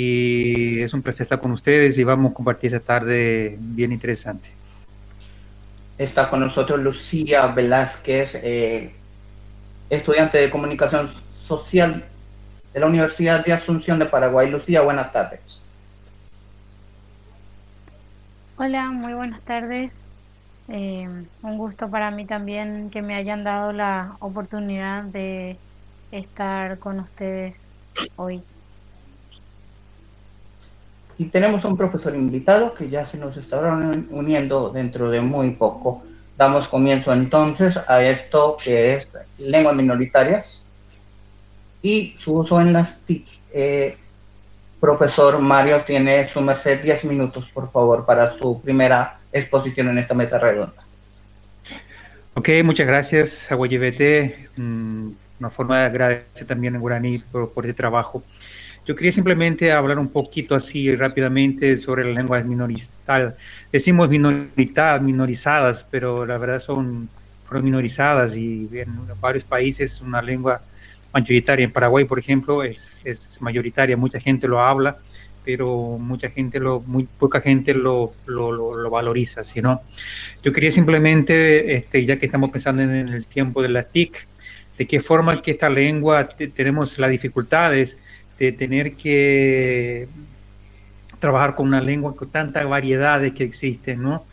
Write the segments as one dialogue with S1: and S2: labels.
S1: y es un placer estar con ustedes y vamos a compartir esta tarde bien interesante.
S2: Está con nosotros Lucía Velázquez, eh, estudiante de comunicación social de la Universidad de Asunción de Paraguay. Lucía, buenas tardes.
S3: Hola, muy buenas tardes. Eh, un gusto para mí también que me hayan dado la oportunidad de estar con ustedes hoy.
S2: Y tenemos un profesor invitado que ya se nos estará uniendo dentro de muy poco. Damos comienzo entonces a esto que es lenguas minoritarias y su uso en las TIC. Eh, profesor Mario tiene su merced 10 minutos, por favor, para su primera exposición en esta mesa redonda.
S1: Ok, muchas gracias, Aguayebete. Mm, una forma de agradecer también a guaraní por, por este trabajo. Yo quería simplemente hablar un poquito así rápidamente sobre las lenguas minoritarias. Decimos minoritarias, minorizadas, pero la verdad son, minorizadas y en varios países una lengua mayoritaria. En Paraguay, por ejemplo, es, es mayoritaria, mucha gente lo habla, pero mucha gente lo, muy poca gente lo, lo, lo, valoriza, ¿no? Yo quería simplemente, este, ya que estamos pensando en el tiempo de la TIC, de qué forma que esta lengua tenemos las dificultades de tener que trabajar con una lengua con tantas variedades que existen, ¿no?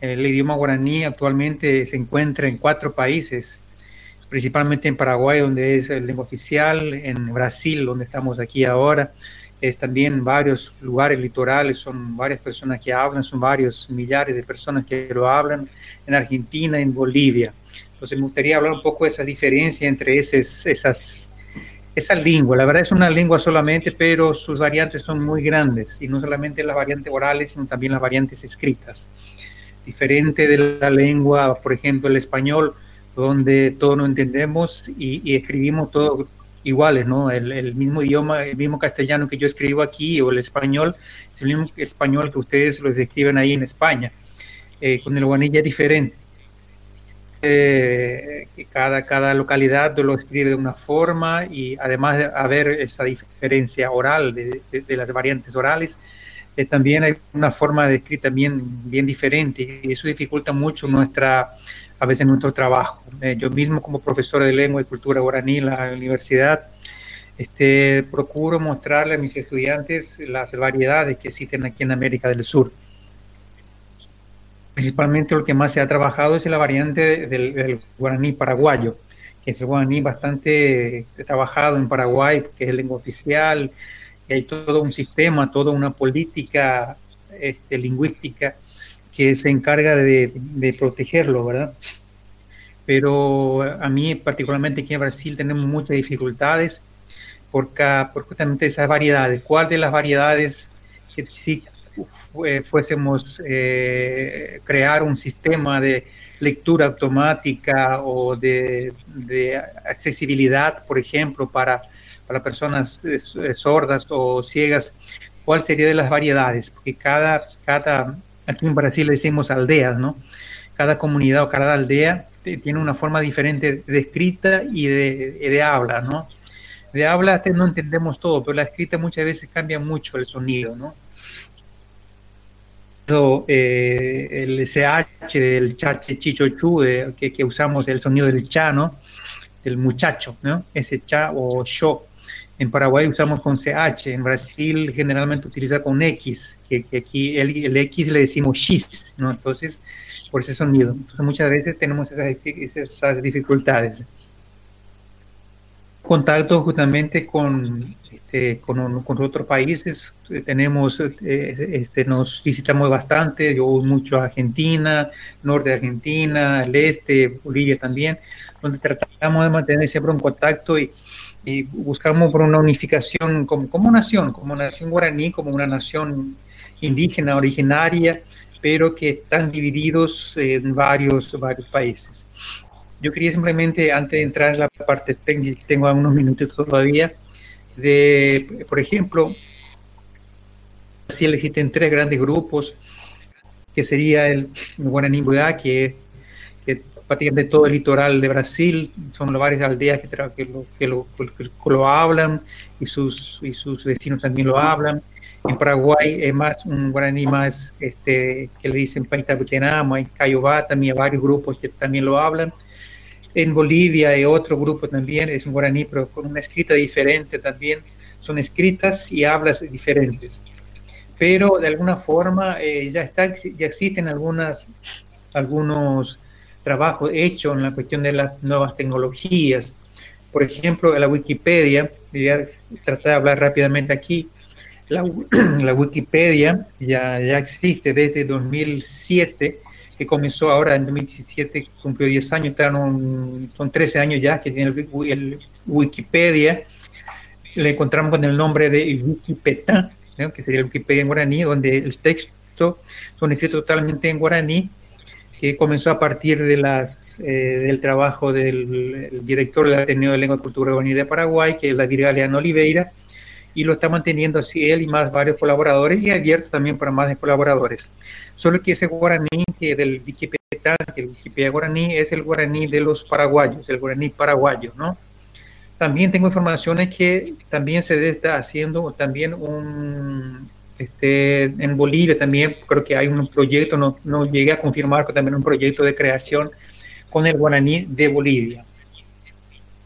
S1: El idioma guaraní actualmente se encuentra en cuatro países, principalmente en Paraguay, donde es la lengua oficial, en Brasil, donde estamos aquí ahora, es también varios lugares litorales, son varias personas que hablan, son varios millares de personas que lo hablan, en Argentina, en Bolivia. Entonces me gustaría hablar un poco de esa diferencia entre esas esa lengua. La verdad es una lengua solamente, pero sus variantes son muy grandes y no solamente las variantes orales, sino también las variantes escritas. Diferente de la lengua, por ejemplo, el español, donde todos nos entendemos y, escribimos todos iguales, ¿no? El, mismo idioma, el mismo castellano que yo escribo aquí o el español, es el mismo español que ustedes lo escriben ahí en España. Eh, con el guanilla diferente eh, que cada, cada localidad lo escribe de una forma y además de haber esa diferencia oral de, las variantes orales, eh, también hay una forma de escrita bien, bien diferente y eso dificulta mucho nuestra, a veces nuestro trabajo. Eh, yo mismo como profesor de lengua y cultura guaraní en la universidad, este, procuro mostrarle a mis estudiantes las variedades que existen aquí en América del Sur principalmente lo que más se ha trabajado es la variante del, guaraní paraguayo, que es el guaraní bastante trabajado en Paraguay, que es lengua oficial, y hay todo un sistema, toda una política este, lingüística que se encarga de, protegerlo, ¿verdad? Pero a mí particularmente aquí en Brasil tenemos muchas dificultades por, por justamente esas variedades. ¿Cuál de las variedades que sí fuésemos eh, crear un sistema de lectura automática o de, accesibilidad, por ejemplo, para, para personas eh, sordas o ciegas, ¿cuál sería de las variedades? Porque cada, cada, aquí en Brasil le decimos aldeas, ¿no? Cada comunidad o cada aldea tiene una forma diferente de escrita y de, de habla, ¿no? De habla no entendemos todo, pero la escrita muchas veces cambia mucho el sonido, ¿no? Eh, el SH del chache chichochu, de, que, usamos el sonido del cha, ¿no? Del muchacho, ¿no? Ese cha o sho. En Paraguay usamos con CH, en Brasil generalmente utiliza con X, que, aquí el, X le decimos X, ¿no? Entonces, por ese sonido. Entonces, muchas veces tenemos esas dificultades. Contacto justamente con este, con, otros países. Eh, tenemos, eh, este, nos visitamos bastante, yo voy mucho a Argentina, norte de Argentina, el este, Bolivia también, donde tratamos de mantener siempre un contacto y, y buscamos por una unificación como, como nación, como nación guaraní, como una nación indígena, originaria, pero que están divididos en varios, varios países. Yo quería simplemente, antes de entrar en la parte técnica, tengo algunos minutos todavía, de, por ejemplo, si existen tres grandes grupos, que sería el Guaraní que, que prácticamente todo el litoral de Brasil, son varias aldeas que, que, lo, hablan y sus, y sus vecinos también lo hablan. En Paraguay es más un guaraní más este, que le dicen Paitabutenamo, en Cayobá también hay varios grupos que también lo hablan. En Bolivia hay otro grupo también, es un guaraní, pero con una escrita diferente también. Son escritas y hablas diferentes. Pero de alguna forma eh, ya, está, ya existen algunas, algunos trabajos hechos en la cuestión de las nuevas tecnologías. Por ejemplo, la Wikipedia, voy a tratar de hablar rápidamente aquí, la, la, Wikipedia ya, ya existe desde 2007, que comenzó ahora en 2017, cumplió 10 años, son 13 años ya que tiene el, Wikipedia. Le encontramos con el nombre de Wikipedia, que sería el Wikipedia en guaraní, donde el texto son escritos totalmente en guaraní, que comenzó a partir de las, eh, del trabajo del director del Ateneo de Lengua y Cultura Guaraní de Paraguay, que es la Virgaliana Oliveira, y lo está manteniendo así él y más varios colaboradores y abierto también para más colaboradores. Solo que ese guaraní que del Wikipedia, que el Wikipedia guaraní es el guaraní de los paraguayos, el guaraní paraguayo, ¿no? También tengo informaciones que también se está haciendo también un, este, en Bolivia también creo que hay un proyecto, no, no llegué a confirmar, pero también un proyecto de creación con el guaraní de Bolivia.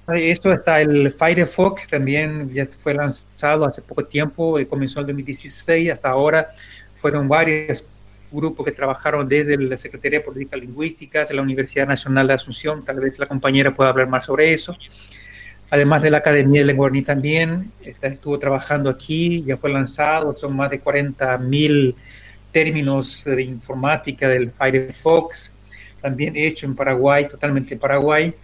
S1: Esto está el Firefox, también ya fue lanzado hace poco tiempo, comenzó en 2016, hasta ahora fueron varios grupos que trabajaron desde la Secretaría de Políticas Lingüísticas, de la Universidad Nacional de Asunción, tal vez la compañera pueda hablar más sobre eso. Además de la Academia de Lengua también, estuvo trabajando aquí, ya fue lanzado, son más de 40.000 términos de informática del Firefox, también hecho en Paraguay, totalmente en Paraguay.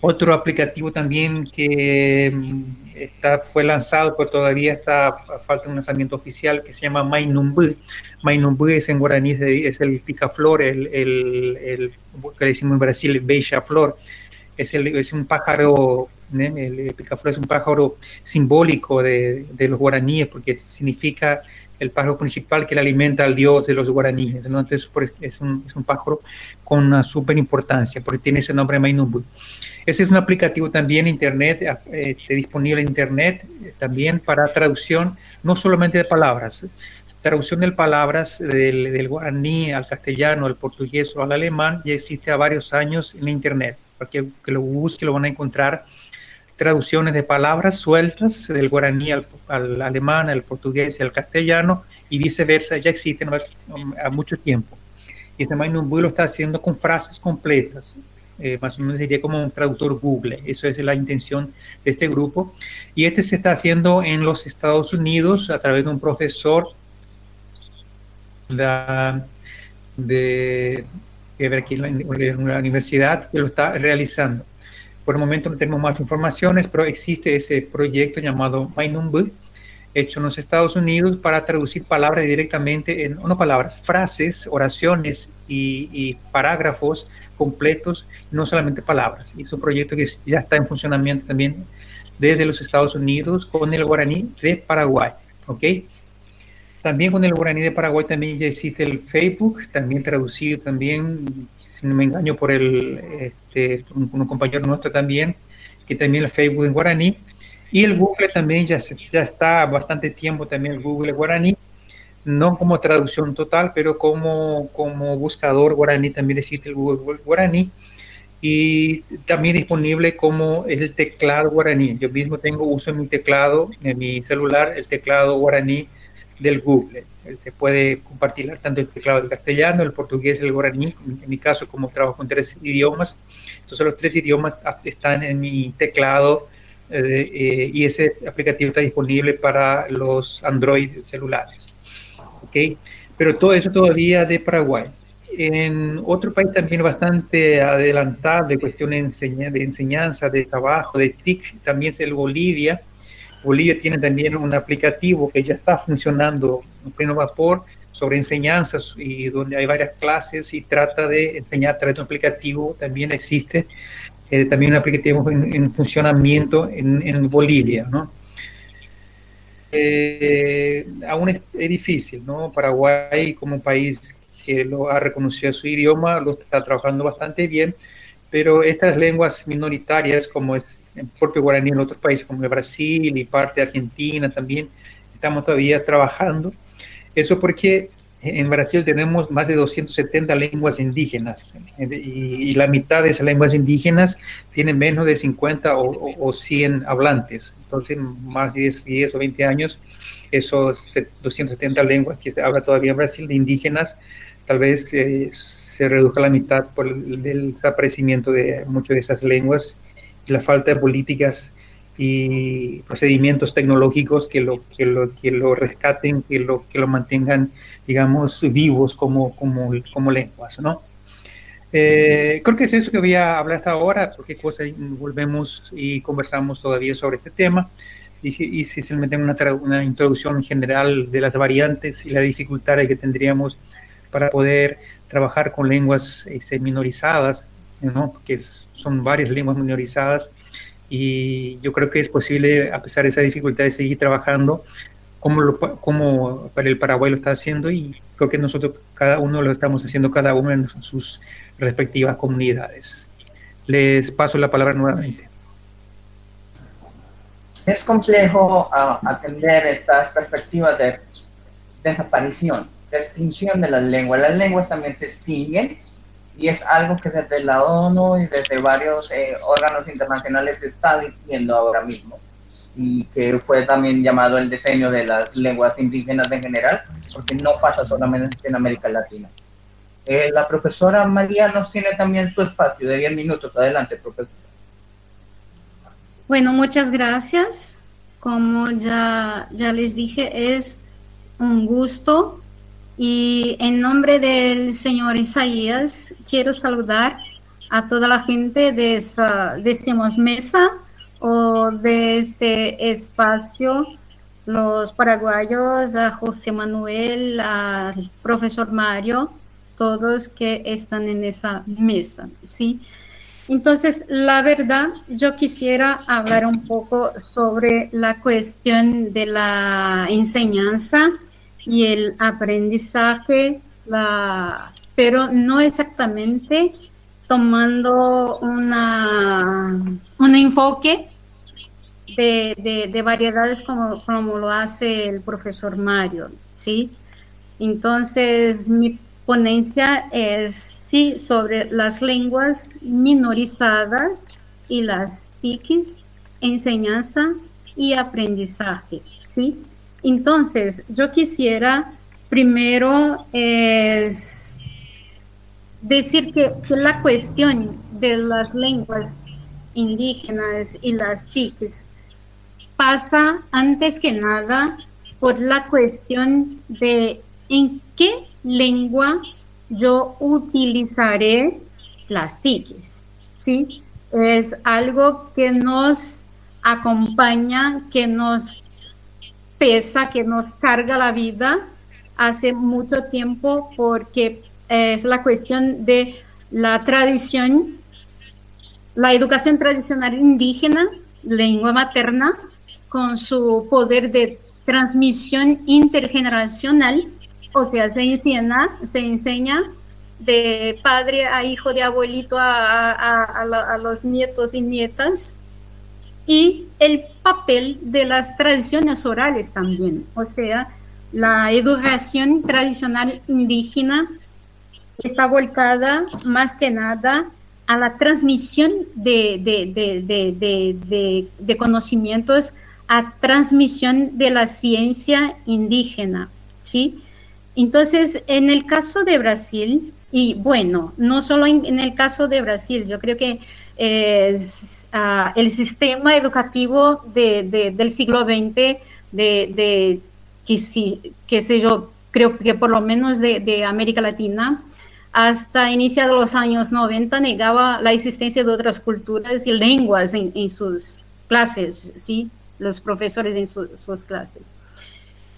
S1: Otro aplicativo también que mm, está, fue lanzado, pero todavía está falta un lanzamiento oficial, que se llama Mainumbu. Mainumbu es en guaraní, es el picaflor, el, el, el que decimos en Brasil, beija flor. Es, el, es un pájaro, el picaflor es un pájaro simbólico de, de los guaraníes, porque significa el pájaro principal que le alimenta al dios de los guaraníes. Entonces es un, es un pájaro con una súper importancia, porque tiene ese nombre Mainumbu. Ese es un aplicativo también internet, eh, disponible en internet eh, también para traducción, no solamente de palabras, traducción de palabras del, guaraní al castellano, al portugués o al alemán, ya existe a varios años en internet. Para que, lo busque lo van a encontrar traducciones de palabras sueltas del guaraní al, alemán, al portugués y al castellano y viceversa, ya existen a, mucho tiempo. Y este Mainumbu lo está haciendo con frases completas, eh, más o menos sería como un traductor Google. Eso es la intención de este grupo. Y este se está haciendo en los Estados Unidos a través de un profesor de, de, aquí en la universidad que lo está realizando. Por el momento no tenemos más informaciones, pero existe ese proyecto llamado MyNumber, hecho en los Estados Unidos para traducir palabras directamente en, no palabras, frases, oraciones y, y parágrafos completos, no solamente palabras. Es un proyecto que ya está en funcionamiento también desde los Estados Unidos con el guaraní de Paraguay. ¿ok? También con el guaraní de Paraguay también ya existe el Facebook, también traducido también, si no me engaño, por el, este, un, un compañero nuestro también, que también el Facebook en guaraní. Y el Google también ya, ya está bastante tiempo también el Google guaraní no como traducción total, pero como, como buscador guaraní también existe el Google Guaraní y también disponible como el teclado guaraní. Yo mismo tengo uso en mi teclado, en mi celular, el teclado guaraní del Google. Se puede compartir tanto el teclado del castellano, el portugués, el guaraní. En mi caso, como trabajo con tres idiomas, entonces los tres idiomas están en mi teclado eh, eh, y ese aplicativo está disponible para los Android celulares. Pero todo eso todavía de Paraguay. En otro país también bastante adelantado de cuestiones de enseñanza, de trabajo, de TIC, también es el Bolivia. Bolivia tiene también un aplicativo que ya está funcionando en pleno vapor sobre enseñanzas y donde hay varias clases y trata de enseñar a través de un aplicativo. También existe eh, también un aplicativo en, funcionamiento en, en Bolivia, ¿no? Eh, aún es, difícil, ¿no? Paraguay como país que ha reconocido su idioma, lo está trabajando bastante bien, pero estas lenguas minoritarias, como es el propio guaraní en otros países como Brasil y parte de Argentina también, estamos todavía trabajando. Eso porque en Brasil tenemos más de 270 lenguas indígenas y, la mitad de esas lenguas indígenas tienen menos de 50 o, 100 hablantes. Entonces, más de 10, o 20 años, esos 270 lenguas que se habla todavía en Brasil de indígenas, tal vez eh, se reduzca la mitad por el, el desaparecimiento de muchas de esas lenguas y la falta de políticas y procedimientos tecnológicos que lo, que lo, que lo rescaten, que lo, que lo mantengan, digamos, vivos como, como, como lenguas, ¿no? Eh, creo que es eso que voy a hablar hasta ahora, porque cosa volvemos y conversamos todavía sobre este tema. Y, y si se mete una, una introducción general de las variantes y las dificultades que tendríamos para poder trabajar con lenguas este, minorizadas, ¿no? que son varias lenguas minorizadas, y yo creo que es posible, a pesar de esa dificultad, de seguir trabajando como, lo, como el Paraguay lo está haciendo y creo que nosotros cada uno lo estamos haciendo cada uno en sus respectivas comunidades. Les paso la palabra nuevamente.
S2: Es complejo uh, atender estas perspectivas de desaparición, de extinción de las lenguas. Las lenguas también se extinguen y es algo que desde la ONU y desde varios eh, órganos internacionales se está diciendo ahora mismo y que fue también llamado el diseño de las lenguas indígenas en general, porque no pasa solamente en América Latina. Eh, la profesora María nos tiene también su espacio de 10 minutos. Adelante, profesora.
S4: Bueno, muchas gracias. Como ya, ya les dije, es un gusto y en nombre del señor Isaías, quiero saludar a toda la gente de esa, decimos, mesa o de este espacio, los paraguayos, a José Manuel, al profesor Mario, todos que están en esa mesa, ¿sí? Entonces, la verdad, yo quisiera hablar un poco sobre la cuestión de la enseñanza y el aprendizaje, la, pero no exactamente tomando una, un enfoque de, de, variedades como, como, lo hace el profesor Mario, ¿sí? Entonces, mi ponencia es, sí, sobre las lenguas minorizadas y las TICs, enseñanza y aprendizaje, ¿sí? Entonces, yo quisiera primero es decir que, la cuestión de las lenguas indígenas y las TICs pasa antes que nada por la cuestión de en qué lengua yo utilizaré las TICs. ¿sí? Es algo que nos acompaña, que nos pesa, que nos carga la vida hace mucho tiempo porque es la cuestión de la tradición, la educación tradicional indígena, lengua materna, con su poder de transmisión intergeneracional, o sea, se enseña, se enseña de padre a hijo, de abuelito a, a los nietos y nietas, y el papel de las tradiciones orales también, o sea, la educación tradicional indígena está volcada más que nada a la transmisión de, de, conocimientos, a transmisión de la ciencia indígena, ¿sí? Entonces, en el caso de Brasil, y bueno, no solo en el caso de Brasil, yo creo que es, el sistema educativo de, del siglo XX, de, que, sí, que sé yo, creo que por lo menos de, América Latina, hasta iniciados los años 90 negaba la existencia de otras culturas y lenguas en, sus clases, ¿sí? los profesores en sus clases.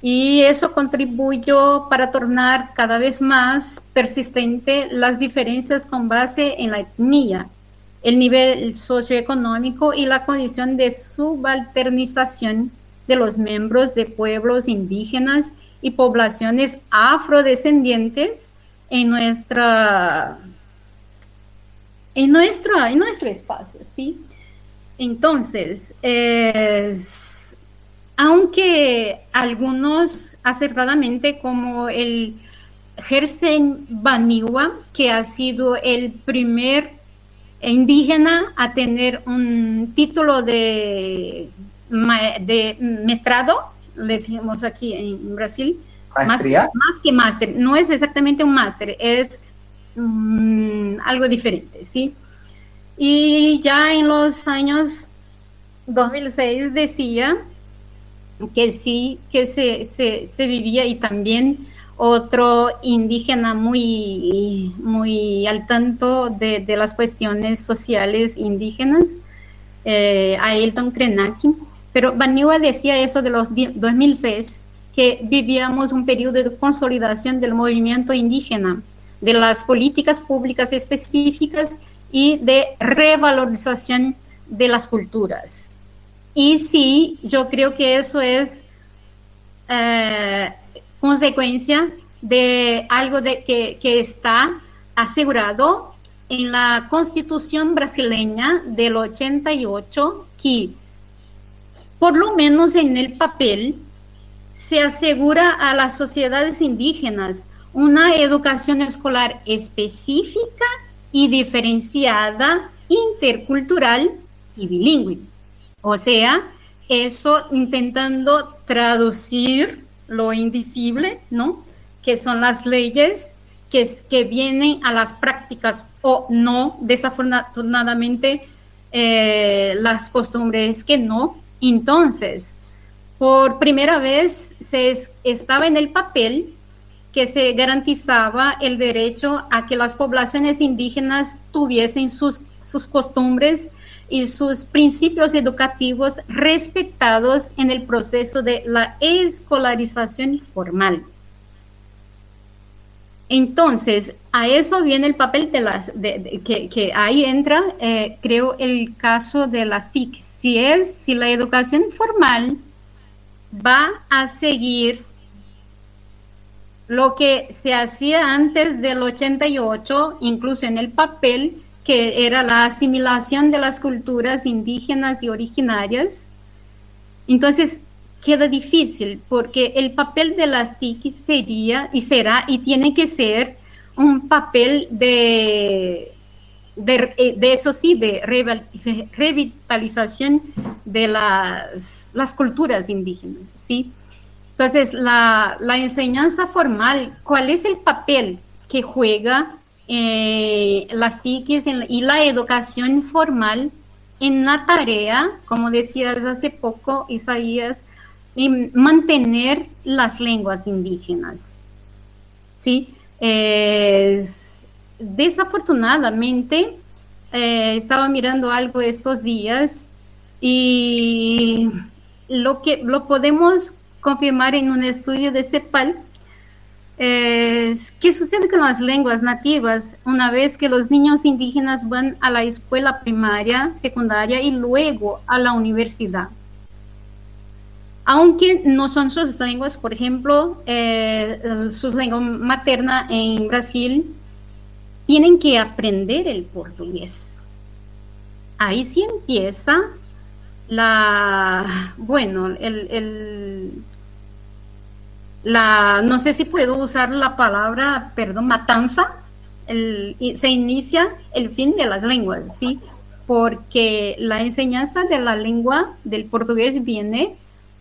S4: Y eso contribuyó para tornar cada vez más persistente las diferencias con base en la etnia el nivel socioeconómico y la condición de subalternización de los miembros de pueblos indígenas y poblaciones afrodescendientes en nuestra en nuestro, en nuestro espacio, ¿sí? Entonces, aunque algunos acertadamente, como el Gersen Baniwa, que ha sido el primer indígena a tener un título de, de mestrado, le decimos aquí en Brasil, más, más, que máster, no es exactamente un máster, es mm, algo diferente, ¿sí? Y ya en los años 2006 decía que sí, que se, se, vivía y también otro indígena muy, muy al tanto de, las cuestiones sociales indígenas, eh, Ailton Krenak. Pero Baniwa decía eso de los 2006, que vivíamos un periodo de consolidación del movimiento indígena, de las políticas públicas específicas y de revalorización de las culturas. Y sí, yo creo que eso es eh, consecuencia de algo de que, que está asegurado en la constitución brasileña del 88, que por lo menos en el papel se asegura a las sociedades indígenas una educación escolar específica y diferenciada, intercultural y bilingüe. O sea, eso intentando traducir lo invisible, ¿no? Que son las leyes que, que vienen a las prácticas o no, desafortunadamente, eh, las costumbres que no. Entonces, por primera vez se estaba en el papel que se garantizaba el derecho a que las poblaciones indígenas tuviesen sus, sus costumbres y sus principios educativos respetados en el proceso de la escolarización formal. Entonces, a eso viene el papel de las, que, ahí entra, eh, creo, el caso de las TIC. Si es, si la educación formal va a seguir lo que se hacía antes del 88, incluso en el papel, que era la asimilación de las culturas indígenas y originarias. Entonces, queda difícil porque el papel de las TIC sería y será y tiene que ser un papel de, de, eso sí, de revitalización de las, las culturas indígenas, ¿sí? Entonces, la, enseñanza formal, ¿cuál es el papel que juega eh, las TICs y la educación formal en la tarea, como decías hace poco, Isaías, en mantener las lenguas indígenas? ¿Sí? desafortunadamente, eh, estaba mirando algo estos días y lo que lo podemos confirmar en un estudio de CEPAL qué sucede con las lenguas nativas una vez que los niños indígenas van a la escuela primaria, secundaria y luego a la universidad. Aunque no son sus lenguas, por ejemplo, eh, su lengua materna en Brasil, tienen que aprender el portugués. Ahí sí empieza la, bueno, el, la, no sé si puedo usar la palabra, perdón, matanza, se inicia el fin de las lenguas, ¿sí? Porque la enseñanza de la lengua del portugués viene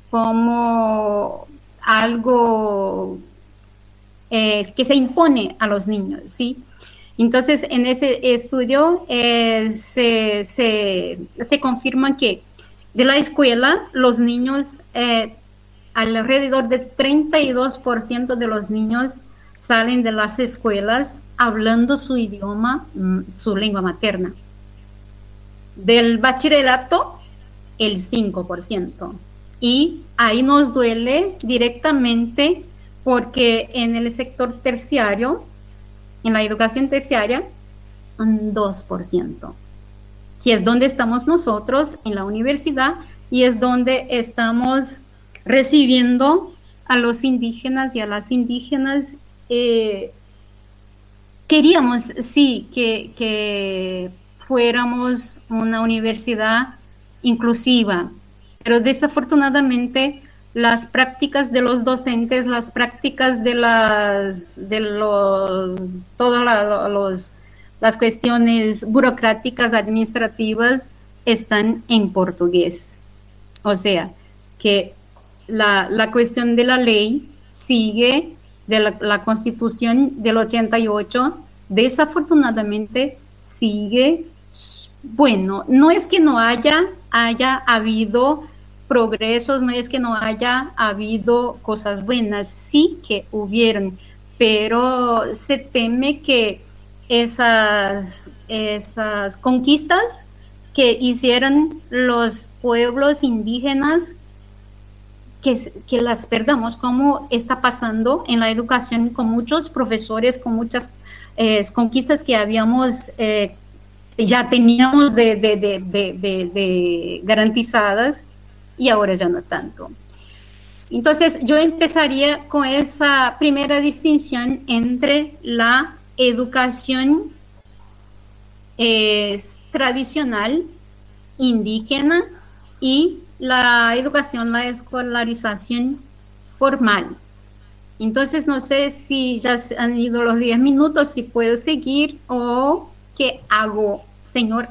S4: como algo eh, que se impone a los niños, ¿sí? Entonces, en ese estudio eh, se, se, se confirma que de la escuela, los niños, eh, alrededor de 32% de los niños salen de las escuelas hablando su idioma, mm, su lengua materna. Del bachillerato, el 5%. Y ahí nos duele directamente porque en el sector terciario, en la educación terciaria, un 2% que es donde estamos nosotros en la universidad y es donde estamos recibiendo a los indígenas y a las indígenas eh, queríamos, sí, que, fuéramos una universidad inclusiva, pero desafortunadamente las prácticas de los docentes, las prácticas de las de los todas los, las cuestiones burocráticas administrativas están en portugués. O sea, que la, la cuestión de la ley sigue de la, constitución del 88, desafortunadamente sigue, bueno, no es que no haya, haya habido progresos, no es que no haya habido cosas buenas, sí que hubieron, pero se teme que esas, esas conquistas que hicieron los pueblos indígenas, que, las perdamos, como está pasando en la educación con muchos profesores, con muchas eh, conquistas que habíamos, eh, ya teníamos de, garantizadas y ahora ya no tanto. Entonces, yo empezaría con esa primera distinción entre la educación eh, tradicional indígena y la educación, la escolarización formal. Entonces, no sé si ya han ido los 10 minutos, si puedo seguir o qué hago, señor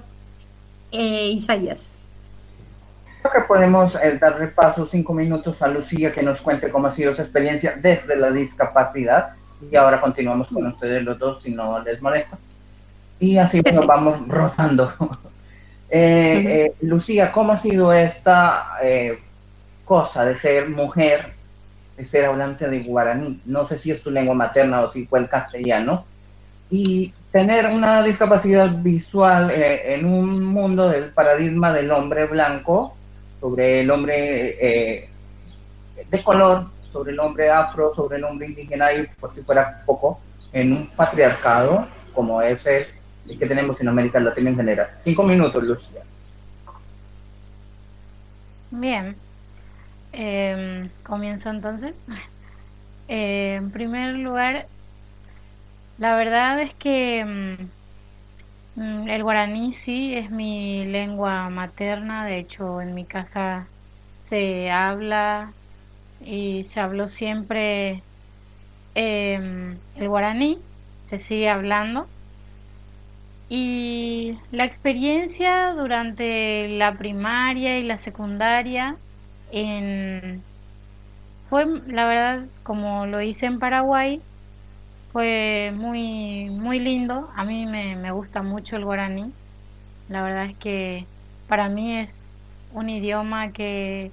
S4: eh, Isaías
S2: que podemos eh, dar repaso cinco minutos a Lucía que nos cuente cómo ha sido su experiencia desde la discapacidad y ahora continuamos con ustedes los dos si no les molesta. Y así nos vamos rotando. Eh, eh, Lucía, ¿cómo ha sido esta cosa de ser mujer, de ser hablante de guaraní? No sé si es tu lengua materna o si fue el castellano. Y tener una discapacidad visual en un mundo del paradigma del hombre blanco sobre el hombre eh, de color, sobre el hombre afro, sobre el hombre indígena y por si fuera poco, en un patriarcado como es el que tenemos en América Latina en general. Cinco minutos, Lucía.
S3: Bien. Em, comienzo entonces. Eh, en primer lugar, la verdad es que mm, Mm, el guaraní sí es mi lengua materna, de hecho en mi casa se habla y se habló siempre em, el guaraní, se sigue hablando. Y la experiencia durante la primaria y la secundaria en, fue, la verdad, como lo hice en Paraguay, fue muy, muy lindo. A mí me, me gusta mucho el guaraní. La verdad es que para mí es un idioma que,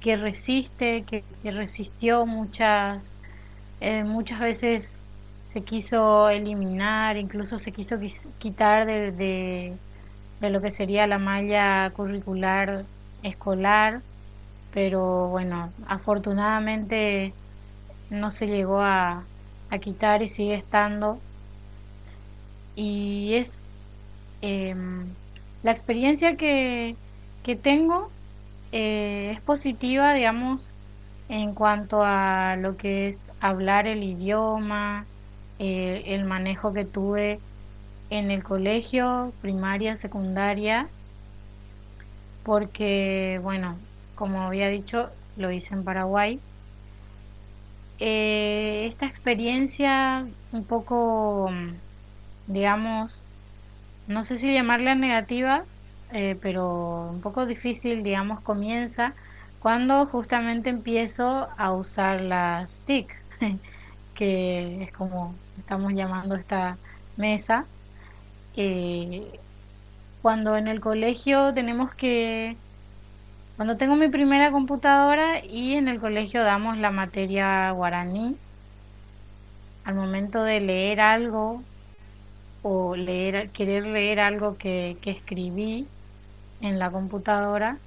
S3: que resiste, que, resistió muchas, eh, muchas veces se quiso eliminar, incluso se quiso quitar de, de, lo que sería la malla curricular escolar, pero bueno, afortunadamente no se llegó a, a quitar y sigue estando. Y es em, la experiencia que, que tengo eh, es positiva, digamos, en cuanto a lo que es hablar el idioma, eh, el manejo que tuve en el colegio, primaria, secundaria, porque, bueno, como había dicho, lo hice en Paraguay. Eh, esta experiencia un poco, digamos, no sé si llamarla negativa, eh, pero un poco difícil, digamos, comienza cuando justamente empiezo a usar las TIC, que es como estamos llamando esta mesa. Eh, cuando en el colegio tenemos que cuando tengo mi primera computadora y en el colegio damos la materia guaraní, al momento de leer algo o leer, querer leer algo que, que escribí en la computadora,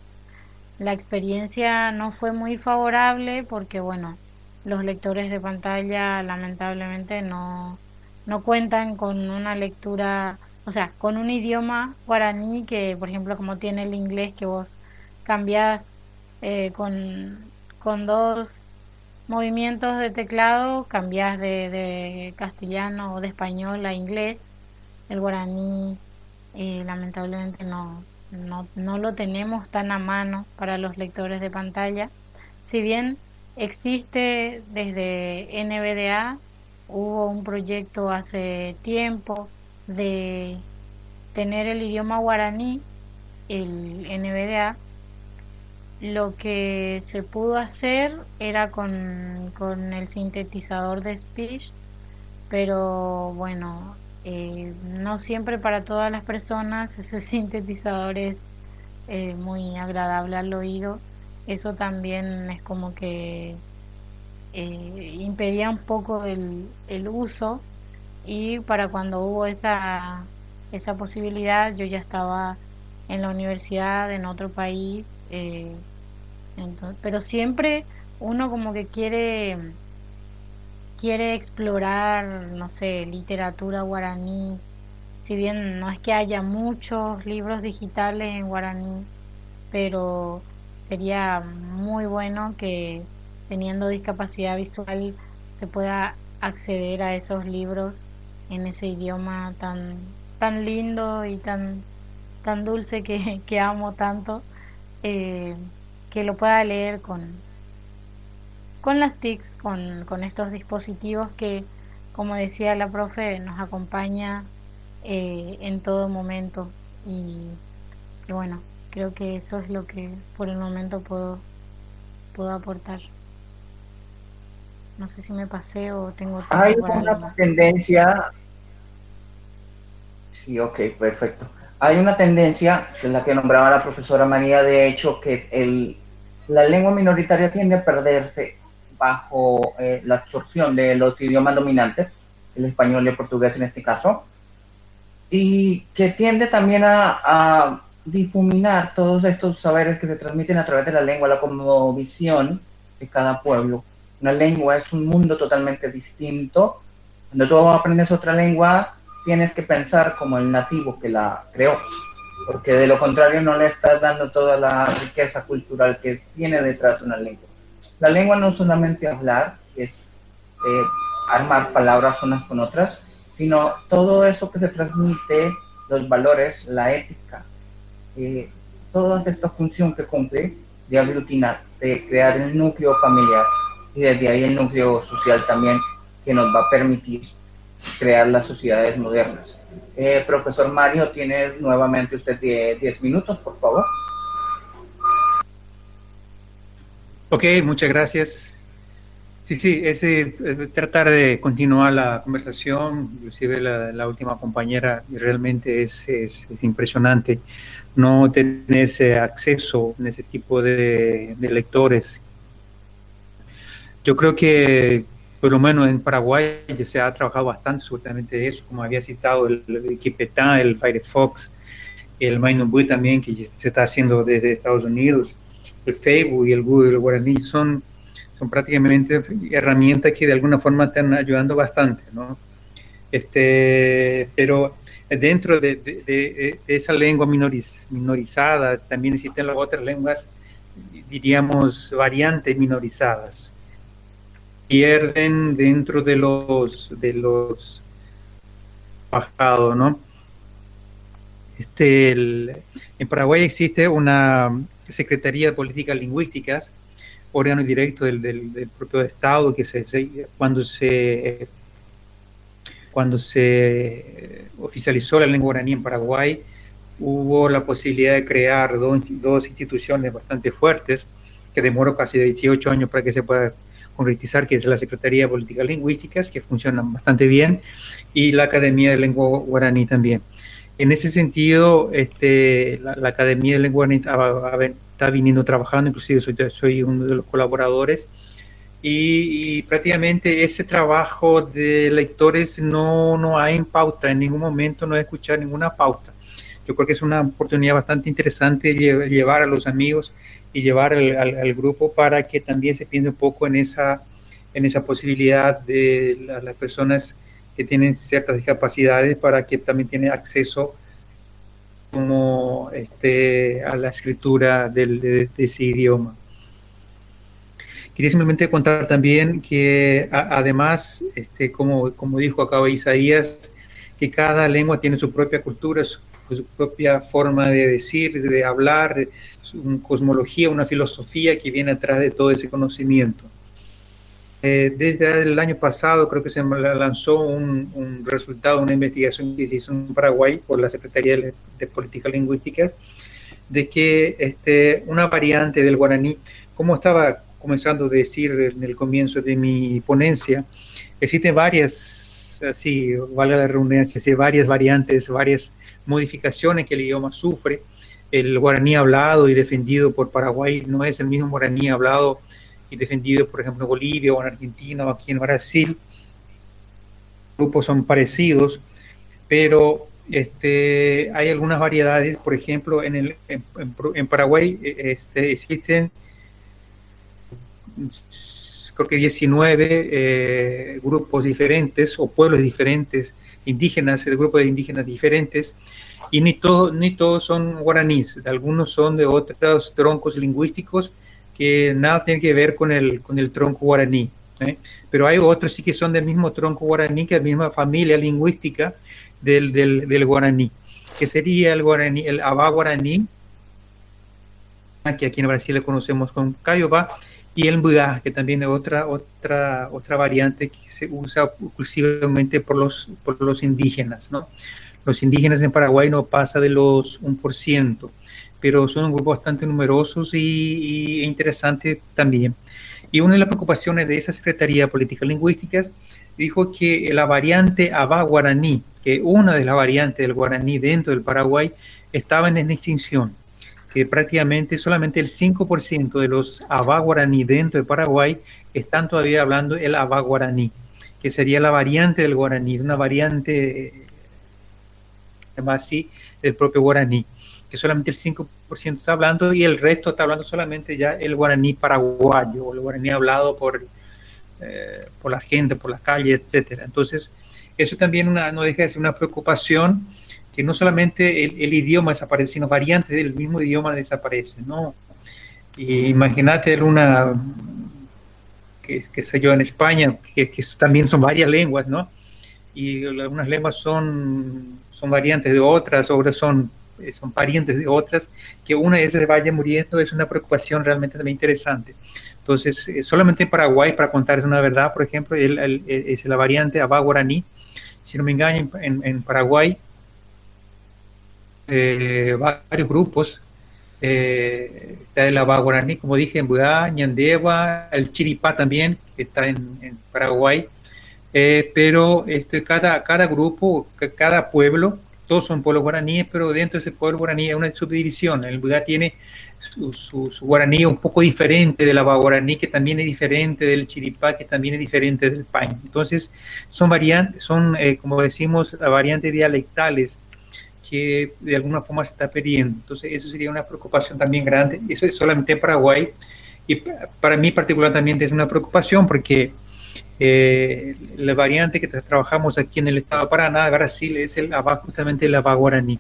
S3: la experiencia no fue muy favorable porque, bueno, los lectores de pantalla lamentablemente no, no cuentan con una lectura, o sea, con un idioma guaraní que, por ejemplo, como tiene el inglés que vos cambias eh, con, con dos movimientos de teclado cambias de, castellano o de español a inglés. El guaraní eh, lamentablemente no, no, no lo tenemos tan a mano para los lectores de pantalla. Si bien existe desde NBDA, hubo un proyecto hace tiempo de tener el idioma guaraní, el NBDA, lo que se pudo hacer era con, con el sintetizador de speech, pero bueno, eh, no siempre para todas las personas ese sintetizador es eh, muy agradable al oído. Eso también es como que eh, impedía un poco el, el uso. Y para cuando hubo esa, esa posibilidad yo ya estaba en la universidad en otro país eh, pero siempre uno como que quiere quiere explorar no sé literatura guaraní. Si bien no es que haya muchos libros digitales en guaraní pero sería muy bueno que teniendo discapacidad visual se pueda acceder a esos libros en ese idioma tan tan lindo y tan tan dulce que, que amo tanto eh, que lo pueda leer con, con las TICs, con, con estos dispositivos que, como decía la profe, nos acompaña eh, en todo momento. Y, bueno, creo que eso es lo que por el momento puedo, puedo aportar. No sé si me pasé o tengo
S2: Hay una tendencia. Sí, ok, perfecto. Hay una tendencia, que es la que nombraba la profesora María, de hecho, que el, la lengua minoritaria tiende a perderse bajo eh, la absorción de los idiomas dominantes, el español y el portugués en este caso, y que tiende también a, difuminar todos estos saberes que se transmiten a través de la lengua, la visión de cada pueblo. Una lengua es un mundo totalmente distinto. Cuando tú aprendes otra lengua, tienes que pensar como el nativo que la creó porque de lo contrario no le estás dando toda la riqueza cultural que tiene detrás de una lengua. La lengua no es solamente hablar, es eh, armar palabras unas con otras, sino todo eso que se transmite, los valores, la ética, eh, toda esta función que cumple de aglutinar, de crear el núcleo familiar y desde ahí el núcleo social también que nos va a permitir crear las sociedades modernas. Eh, profesor Mario, tiene nuevamente usted 10 minutos, por favor.
S1: Ok, muchas gracias. Sí, sí, ese, tratar de continuar la conversación, inclusive la, última compañera, realmente es, es, impresionante no tener ese acceso en ese tipo de, lectores. Yo creo que por lo menos en Paraguay ya se ha trabajado bastante absolutamente eso, como había citado el, el el Firefox, el MindBoy también, que se está haciendo desde Estados Unidos, el Facebook y el Google, Guaraní, son, son prácticamente herramientas que de alguna forma están ayudando bastante, ¿no? Este, pero dentro de, esa lengua minorizada también existen las otras lenguas, diríamos, variantes minorizadas pierden dentro de los de los bajados, ¿no? Este, en Paraguay existe una Secretaría de Políticas Lingüísticas, órgano directo del, del, propio Estado, que se, cuando se cuando se oficializó la lengua guaraní en Paraguay, hubo la posibilidad de crear dos, dos instituciones bastante fuertes, que demoró casi 18 años para que se pueda concretizar, que es la Secretaría de Políticas Lingüísticas, que funcionan bastante bien, y la Academia de Lengua Guaraní también. En ese sentido, este, la, Academia de Lengua Guaraní está viniendo trabajando, inclusive soy, soy uno de los colaboradores, y, prácticamente ese trabajo de lectores no, no hay en pauta, en ningún momento no he escuchado ninguna pauta. Yo creo que es una oportunidad bastante interesante llevar a los amigos y llevar al, grupo para que también se piense un poco en esa, en esa posibilidad de las personas que tienen ciertas discapacidades para que también tienen acceso como este, a la escritura de, ese idioma. Quería simplemente contar también que además, este, como, como dijo acá Isaías, que cada lengua tiene su propia cultura, su, propia forma de decir, de hablar, una cosmología, una filosofía que viene atrás de todo ese conocimiento. Eh, desde el año pasado creo que se lanzó un, resultado, una investigación que se hizo en Paraguay por la Secretaría de, de Políticas Lingüísticas, de que este, una variante del guaraní, como estaba comenzando a decir en el comienzo de mi ponencia, existen varias, así, valga la redundancia, varias variantes, varias modificaciones que el idioma sufre. El guaraní hablado y defendido por Paraguay no es el mismo guaraní hablado y defendido, por ejemplo, en Bolivia o en Argentina o aquí en Brasil. Grupos son parecidos, pero este, hay algunas variedades, por ejemplo, en, el, en, Paraguay este, existen creo que 19 eh, grupos diferentes o pueblos diferentes, indígenas, el grupo de indígenas diferentes, y ni, todo, ni todos son guaraníes, algunos son de otros troncos lingüísticos que nada tienen que ver con el, con el tronco guaraní. ¿eh? Pero hay otros sí que son del mismo tronco guaraní, que es la misma familia lingüística del, del, del guaraní, que sería el guaraní, el abá guaraní, que aquí en Brasil le conocemos como Cayobá, y el Mbua, que también es otra, otra, otra variante que se usa exclusivamente por los, por los indígenas. ¿no? Los indígenas en Paraguay no pasa de los 1%, pero son un grupo bastante numerosos y, interesante también. Y una de las preocupaciones de esa Secretaría de Políticas Lingüísticas dijo que la variante Abá guaraní, que una de las variantes del guaraní dentro del Paraguay, estaba en extinción que prácticamente solamente el 5% de los abá guaraní dentro de Paraguay están todavía hablando el abá guaraní, que sería la variante del guaraní, una variante más así del propio guaraní, que solamente el 5% está hablando y el resto está hablando solamente ya el guaraní paraguayo, o el guaraní hablado por, eh, por la gente, por las calles, etcétera. Entonces, eso también una, no deja de ser una preocupación que no solamente el, idioma desaparece, sino variantes del mismo idioma desaparecen, ¿no? Y imagínate una, que, que sé yo, en España, que, también son varias lenguas, ¿no? Y algunas lenguas son, son variantes de otras, otras son, son parientes de otras, que una de esas vaya muriendo es una preocupación realmente también interesante. Entonces, eh, solamente en Paraguay, para contarles una verdad, por ejemplo, es la variante Abá Guaraní, si no me engaño, en, en Paraguay eh, varios grupos. Eh, está el Abá Guaraní, como dije, en Budá, Ñandegua, el Chiripá también, que está en, Paraguay. Eh, pero este, cada, cada grupo, cada pueblo, todos son pueblos guaraníes, pero dentro de ese pueblo guaraní hay una subdivisión. El Budá tiene su, guaraní un poco diferente del Abá Guaraní, que también es diferente del Chiripá, que también es diferente del Pain. Entonces, son variantes, son, como decimos, variantes dialectales que de alguna forma se está perdiendo. Entonces, eso sería una preocupación también grande. Eso es solamente en Paraguay. Y para mí particular también es una preocupación porque eh, la variante que trabajamos aquí en el estado de Paraná, Brasil, es el justamente el Abá Guaraní.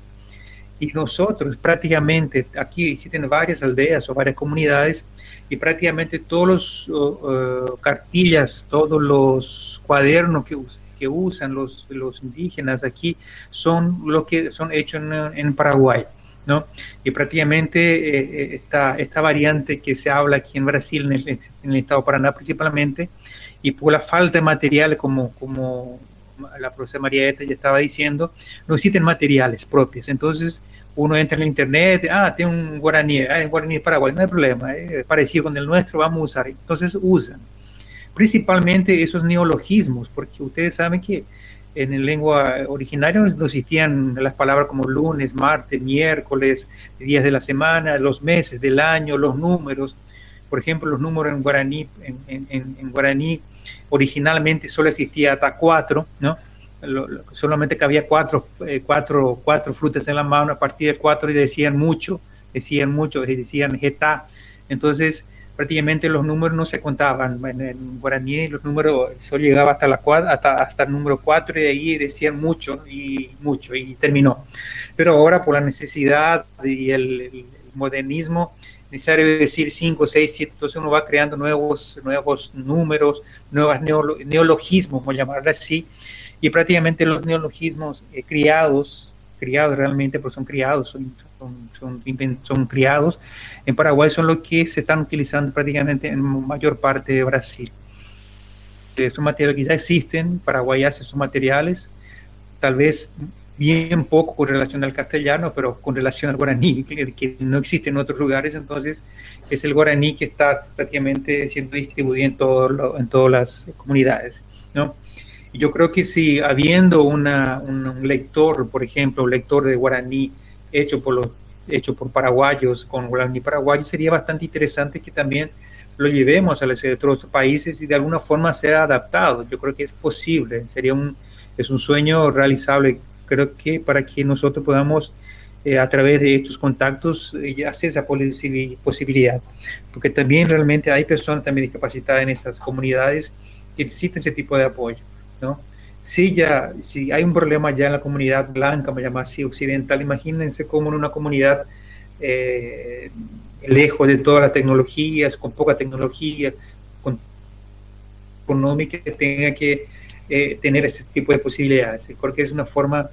S1: Y nosotros prácticamente, aquí existen varias aldeas o varias comunidades, y prácticamente todos los cartillas, todos los cuadernos que que usan los, los indígenas aquí son los que son hechos en, Paraguay. ¿no? Y prácticamente eh, eh, esta, esta variante que se habla aquí en Brasil, en el, en el, estado de Paraná principalmente, y por la falta de material, como, como la profesora María Eta ya estaba diciendo, no existen materiales propios. Entonces, uno entra en el internet, ah, tiene un guaraní, ah, un guaraní de Paraguay, no hay problema, es parecido con el nuestro, vamos a usar. Entonces usan principalmente esos neologismos, porque ustedes saben que en lengua originaria no existían las palabras como lunes, martes, miércoles, días de la semana, los meses del año, los números. Por ejemplo, los números en guaraní, en, guaraní originalmente solo existía hasta cuatro, ¿no? solamente que había cuatro, eh, cuatro, cuatro frutas en la mano, a partir de cuatro decían mucho, decían mucho, decían jeta. Entonces, prácticamente los números no se contaban. En, guaraní los números solo llegaba hasta, la, hasta, hasta el número 4 y de ahí decían mucho y mucho y terminó. Pero ahora por la necesidad y el, modernismo necesario decir 5, 6, 7, entonces uno va creando nuevos, nuevos números, nuevos neologismos, vamos a llamarlo así, y prácticamente los neologismos eh, criados, criados realmente, porque son criados, son, son, son, criados. En Paraguay, son los que se están utilizando prácticamente en mayor parte de Brasil. Eh, son materiales que ya existen, Paraguay hace sus materiales, tal vez bien poco con relación al castellano, pero con relación al guaraní, que, no existe en otros lugares, entonces es el guaraní que está prácticamente siendo distribuido en, todo en todas las comunidades. ¿no? Y yo creo que si habiendo una, un, lector, por ejemplo, un lector de guaraní hecho por, los, hecho por paraguayos con guaraní paraguayo, sería bastante interesante que también lo llevemos a los otros países y de alguna forma sea adaptado. Yo creo que es posible, sería un, es un sueño realizable creo que para que nosotros podamos eh, a través de estos contactos eh, hacer esa posibilidad, porque también realmente hay personas también discapacitadas en esas comunidades que necesitan ese tipo de apoyo, ¿no? Si ya, si hay un problema ya en la comunidad blanca, me llama así, occidental, imagínense como en una comunidad eh, lejos de todas las tecnologías, con poca tecnología, con económica, que tenga que eh, tener ese tipo de posibilidades. Porque es una forma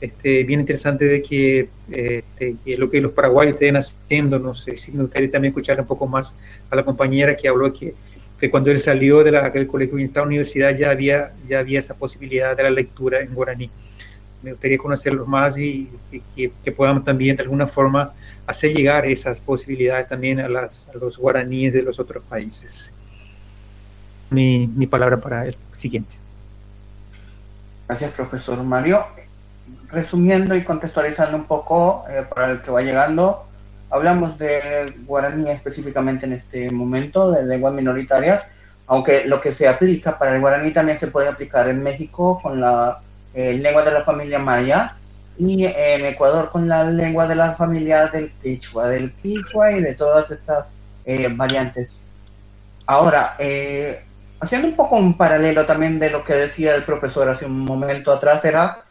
S1: este, bien interesante de que, este, lo que los paraguayos estén haciendo, no sé si me gustaría también escuchar un poco más a la compañera que habló que, que cuando él salió de la, del colegio en esta universidad ya había, ya había esa posibilidad de la lectura en guaraní. Me gustaría conocerlos más y, que, podamos también de alguna forma hacer llegar esas posibilidades también a, las, a los guaraníes de los otros países. Mi, mi palabra para el siguiente.
S2: Gracias, profesor Mario. Resumiendo y contextualizando un poco eh, para el que va llegando, hablamos de guaraní específicamente en este momento, de lenguas minoritarias, aunque lo que se aplica para el guaraní también se puede aplicar en México con la eh, lengua de la familia maya y en Ecuador con la lengua de la familia del quichua, del quichua y de todas estas eh, variantes. Ahora, eh, haciendo un poco un paralelo también de lo que decía el profesor hace un momento atrás, era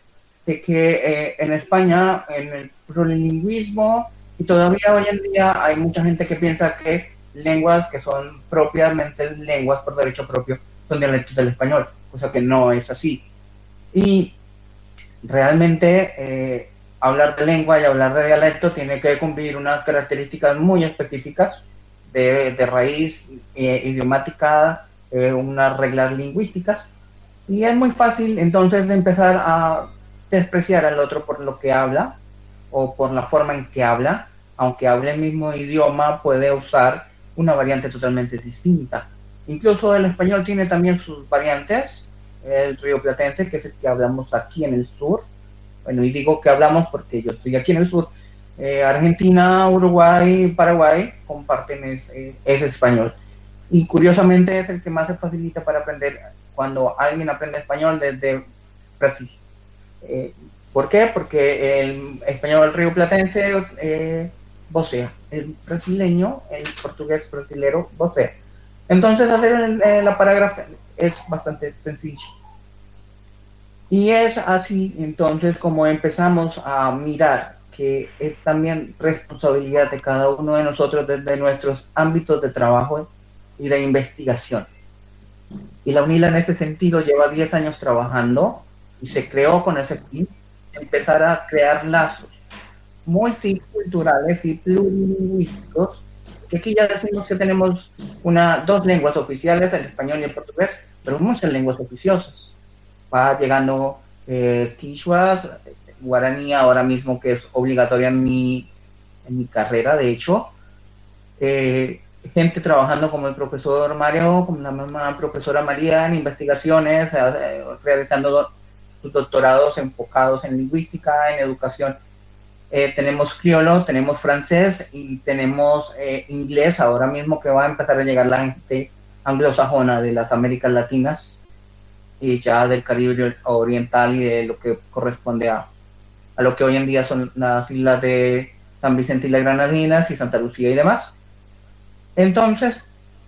S2: de que eh, en España, en el plurilingüismo, y todavía hoy en día hay mucha gente que piensa que lenguas que son propiamente lenguas por derecho propio son dialectos del español, cosa que no es así. Y realmente eh, hablar de lengua y hablar de dialecto tiene que cumplir unas características muy específicas de, de raíz eh, idiomática eh, unas reglas lingüísticas y es muy fácil entonces de empezar a despreciar al otro por lo que habla o por la forma en que habla, aunque hable el mismo idioma, puede usar una variante totalmente distinta. Incluso el español tiene también sus variantes, el río platense, que es el que hablamos aquí en el sur. Bueno, y digo que hablamos porque yo estoy aquí en el sur. Eh, Argentina, Uruguay, Paraguay comparten ese, ese español y curiosamente es el que más se facilita para aprender cuando alguien aprende español desde Brasil. Eh, ¿Por qué? Porque el español río platense eh, vocea, el brasileño, el portugués brasilero vocea. Entonces hacer eh, la parágrafa es bastante sencillo. Y es así entonces como empezamos a mirar que es también responsabilidad de cada uno de nosotros desde nuestros ámbitos de trabajo y de investigación. Y la UNILA en ese sentido lleva 10 años trabajando y se creó con ese fin empezar a crear lazos multiculturales y plurilingüísticos, que aquí ya decimos que tenemos una, dos lenguas oficiales, el español y el portugués, pero muchas lenguas oficiosas. Va llegando eh, guaraní ahora mismo que es obligatoria en mi, en mi carrera, de hecho, eh, gente trabajando como el profesor Mario, como la misma profesora María en investigaciones, eh, realizando sus doctorados enfocados en lingüística, en educación. Eh, tenemos criollo, tenemos francés y tenemos eh, inglés ahora mismo que va a empezar a llegar la gente anglosajona de las Américas Latinas y ya del Caribe Oriental y de lo que corresponde a, a lo que hoy en día son las islas de San Vicente y las Granadinas y Santa Lucía y demás. Entonces,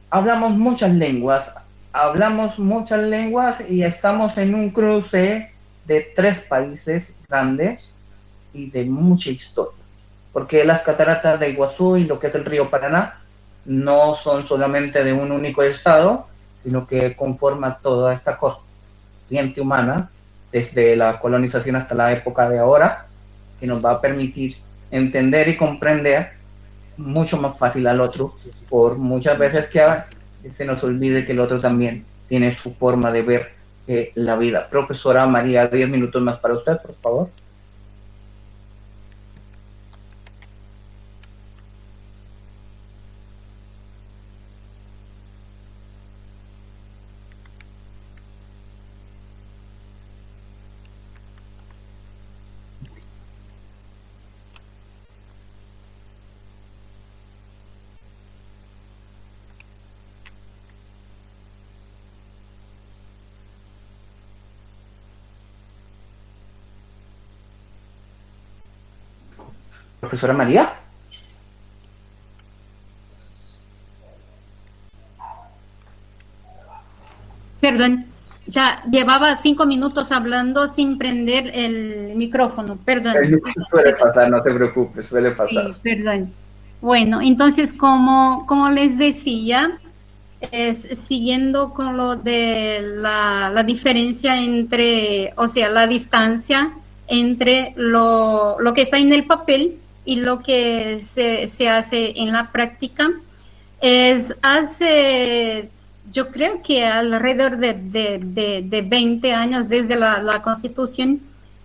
S2: hablamos muchas lenguas, hablamos muchas lenguas y estamos en un cruce de tres países grandes y de mucha historia. porque las cataratas de Iguazú y lo que es el río Paraná no son solamente de un único estado, sino que conforma toda esta corriente humana desde la colonización hasta la época de ahora, que nos va a permitir entender y comprender mucho más fácil al otro, por muchas veces que se nos olvide que el otro también tiene su forma de ver eh, la vida. Profesora María, 10 minutos más para usted, por favor. Profesora María.
S4: Perdón, ya llevaba cinco minutos hablando sin prender el micrófono, perdón.
S2: Suele pasar, no te preocupes, suele pasar.
S4: Sí, perdón. Bueno, entonces como, como les decía, es siguiendo con lo de la, la diferencia entre, o sea, la distancia entre lo, lo que está en el papel y lo que se, se hace en la práctica es hace, yo creo que alrededor de, de, de, 20 años desde la, la Constitución,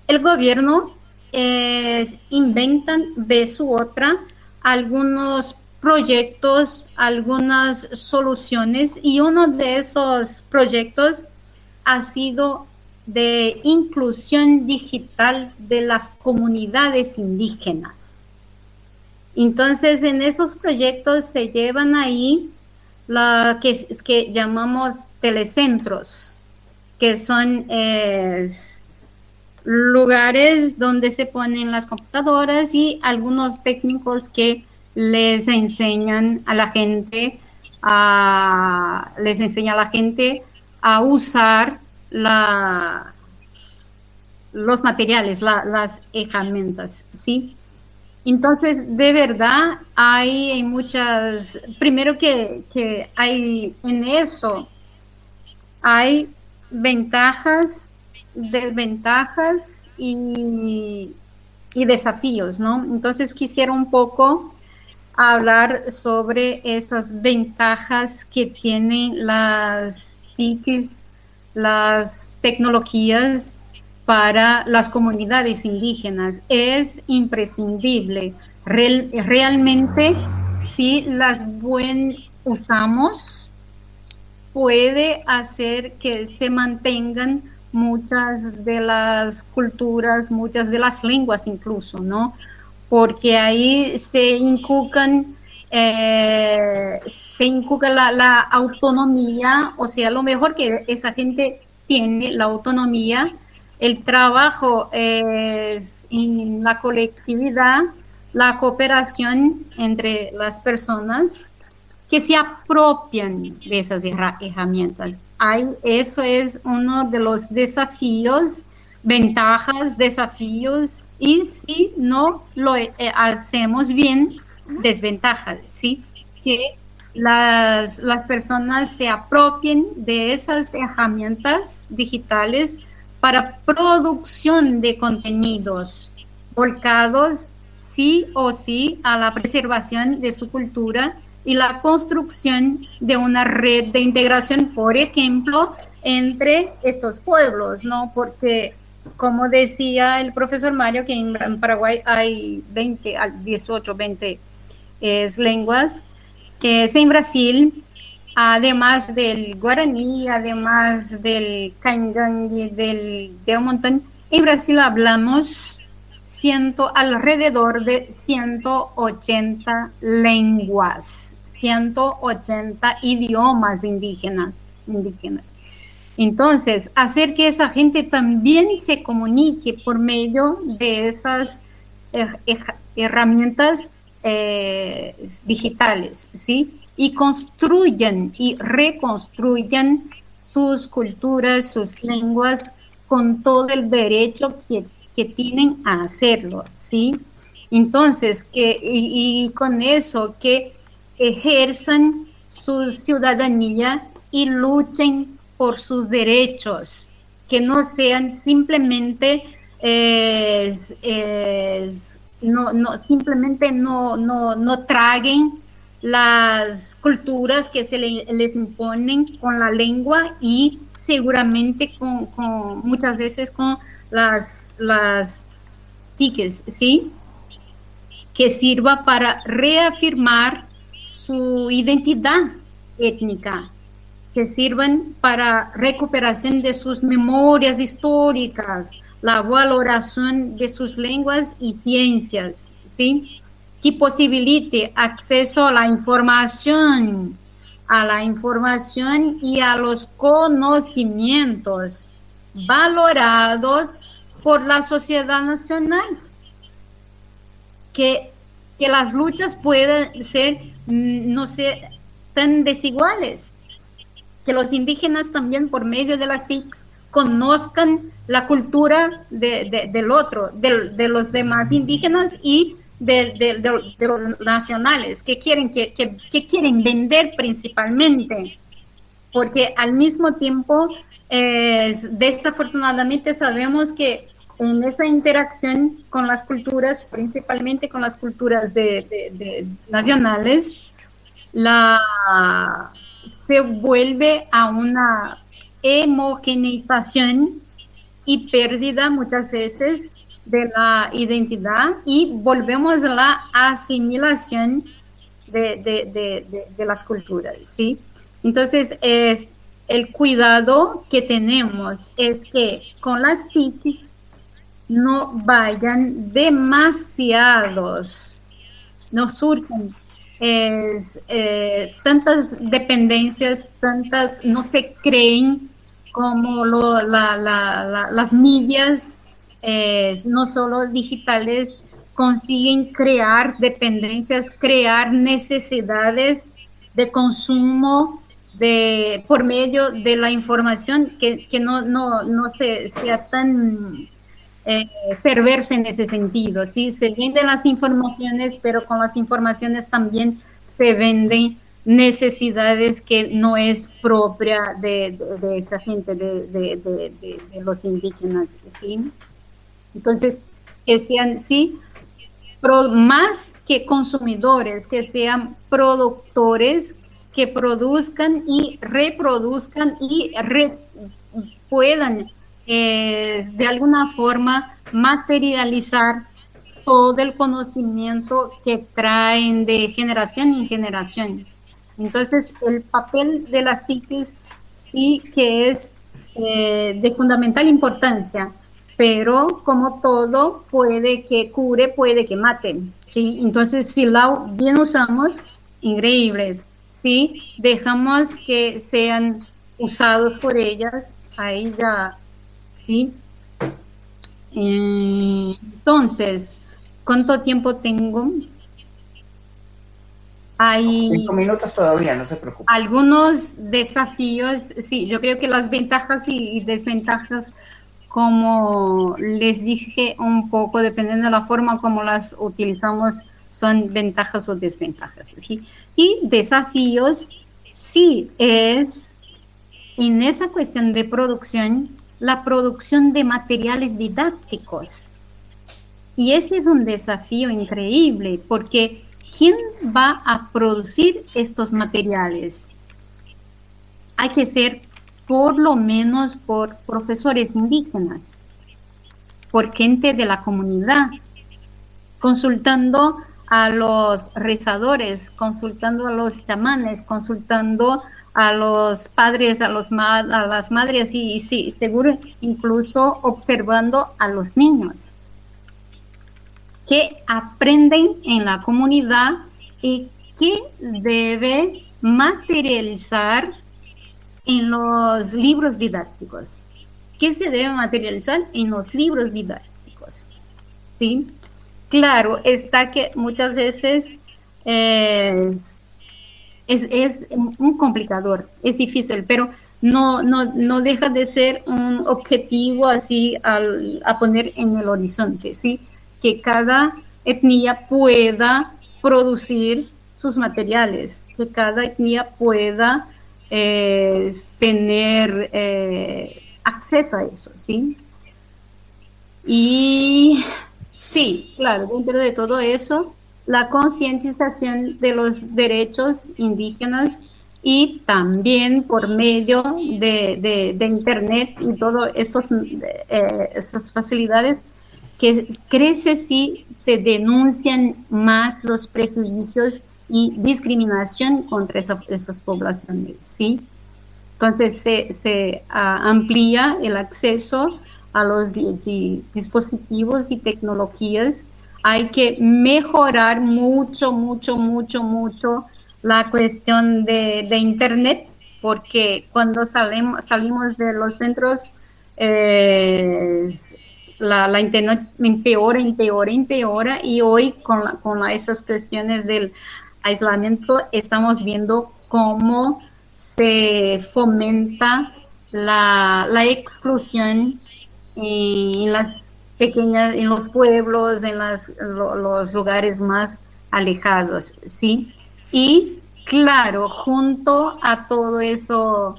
S4: el gobierno es, inventan de su otra algunos proyectos, algunas soluciones y uno de esos proyectos ha sido de inclusión digital de las comunidades indígenas. Entonces, en esos proyectos se llevan ahí lo que, llamamos telecentros, que son lugares donde se ponen las computadoras y algunos técnicos que les enseñan a la gente a, les enseña a la gente a usar los materiales, las herramientas, ¿sí? Entonces, de verdad, hay muchas, primero que, que hay en eso, hay ventajas, desventajas y, y desafíos, ¿no? Entonces quisiera un poco hablar sobre esas ventajas que tienen las TICs, las tecnologías para las comunidades indígenas. Es imprescindible. realmente, si las buen usamos, puede hacer que se mantengan muchas de las culturas, muchas de las lenguas incluso, ¿no? Porque ahí se inculcan, eh, se inculca la, la, autonomía, o sea, lo mejor que esa gente tiene, la autonomía el trabajo es en la colectividad, la cooperación entre las personas que se apropian de esas herramientas. Hay, eso es uno de los desafíos, ventajas, desafíos, y si no lo eh, hacemos bien, desventajas, ¿sí? Que las, las personas se apropien de esas herramientas digitales para producción de contenidos volcados sí o sí a la preservación de su cultura y la construcción de una red de integración, por ejemplo, entre estos pueblos, ¿no? Porque, como decía el profesor Mario, que en, Paraguay hay 20, 18, 20 lenguas, que es en Brasil además del guaraní, además del y del, de un montón, en Brasil hablamos ciento, alrededor de 180 lenguas, 180 idiomas indígenas. indígenas. Entonces, hacer que esa gente también se comunique por medio de esas herramientas eh, digitales, ¿sí? Y construyan y reconstruyan sus culturas, sus lenguas con todo el derecho que, que tienen a hacerlo, ¿sí? Entonces, que, y, con eso, que ejerzan su ciudadanía y luchen por sus derechos, que no sean simplemente, no, no, simplemente no, no, no traguen las culturas que se les imponen con la lengua y seguramente con, muchas veces con las, las tiques, ¿sí? que sirva para reafirmar su identidad étnica, que sirvan para recuperación de sus memorias históricas, la valoración de sus lenguas y ciencias, ¿sí? Que posibilite acceso a la información, a la información y a los conocimientos valorados por la sociedad nacional. Que, que las luchas puedan ser, mm, no sé, tan desiguales, que los indígenas también por medio de las TICs conozcan la cultura de, del otro, de, los demás indígenas y de, los nacionales, que quieren, que, que, quieren vender principalmente, porque al mismo tiempo, desafortunadamente sabemos que en esa interacción con las culturas, principalmente con las culturas de, nacionales, la, se vuelve a una homogeneización y pérdida muchas veces de la identidad y volvemos a la asimilación de, las culturas, ¿sí? Entonces, es, el cuidado que tenemos es que con las TICs no vayan demasiados, no surgen eh, tantas dependencias, tantas, no se creen como las medias, eh, no solo digitales, consiguen crear dependencias, crear necesidades de consumo de, por medio de la información que, no, no, no se, sea tan eh, perverso en ese sentido, ¿sí? Se venden las informaciones, pero con las informaciones también se venden necesidades que no es propia de, esa gente, de, los indígenas, ¿sí? Entonces, que sean, sí, más que consumidores, que sean productores que produzcan y reproduzcan y puedan de alguna forma materializar todo el conocimiento que traen de generación en generación. Entonces, el papel de las TICs sí que es eh, de fundamental importancia, pero como todo, puede que cure, puede que mate. ¿sí? Entonces, si la bien usamos, increíbles. Si dejamos que sean usados por ellas, ahí ya ¿sí? Entonces, ¿cuánto tiempo tengo?
S2: Hay Cinco minutos todavía, no se preocupe.
S4: Algunos desafíos, sí, yo creo que las ventajas y desventajas, como les dije un poco, dependiendo de la forma como las utilizamos, son ventajas o desventajas, ¿sí? Y desafíos, sí, es en esa cuestión de producción, la producción de materiales didácticos. Y ese es un desafío increíble porque ¿quién va a producir estos materiales? Hay que ser por lo menos por profesores indígenas, por gente de la comunidad, consultando a los rezadores, consultando a los chamanes, consultando a los padres, a, los a las madres y, sí, seguro incluso observando a los niños que aprenden en la comunidad y que debe materializar en los libros didácticos. ¿Qué se debe materializar en los libros didácticos? ¿Sí? Claro, está que muchas veces es es, es un complicador, es difícil, pero no, no, no deja de ser un objetivo así al, a poner en el horizonte, ¿sí? Que cada etnia pueda producir sus materiales, que cada etnia pueda tener eh, acceso a eso, ¿sí? Y sí, claro, dentro de todo eso, la concientización de los derechos indígenas y también por medio de, Internet y todas eh, estas facilidades que crece si se denuncian más los prejuicios y discriminación contra esas poblaciones, ¿sí? Entonces se, ah, amplía el acceso a los dispositivos y tecnologías. Hay que mejorar mucho, mucho, mucho, mucho la cuestión de, Internet, porque cuando salimos, salimos de los centros, eh, la, Internet empeora, empeora, empeora, y hoy con, con esas cuestiones del aislamiento estamos viendo cómo se fomenta la, exclusión en las pequeñas, en los pueblos, en los lugares más alejados, ¿sí? Y claro, junto a todo eso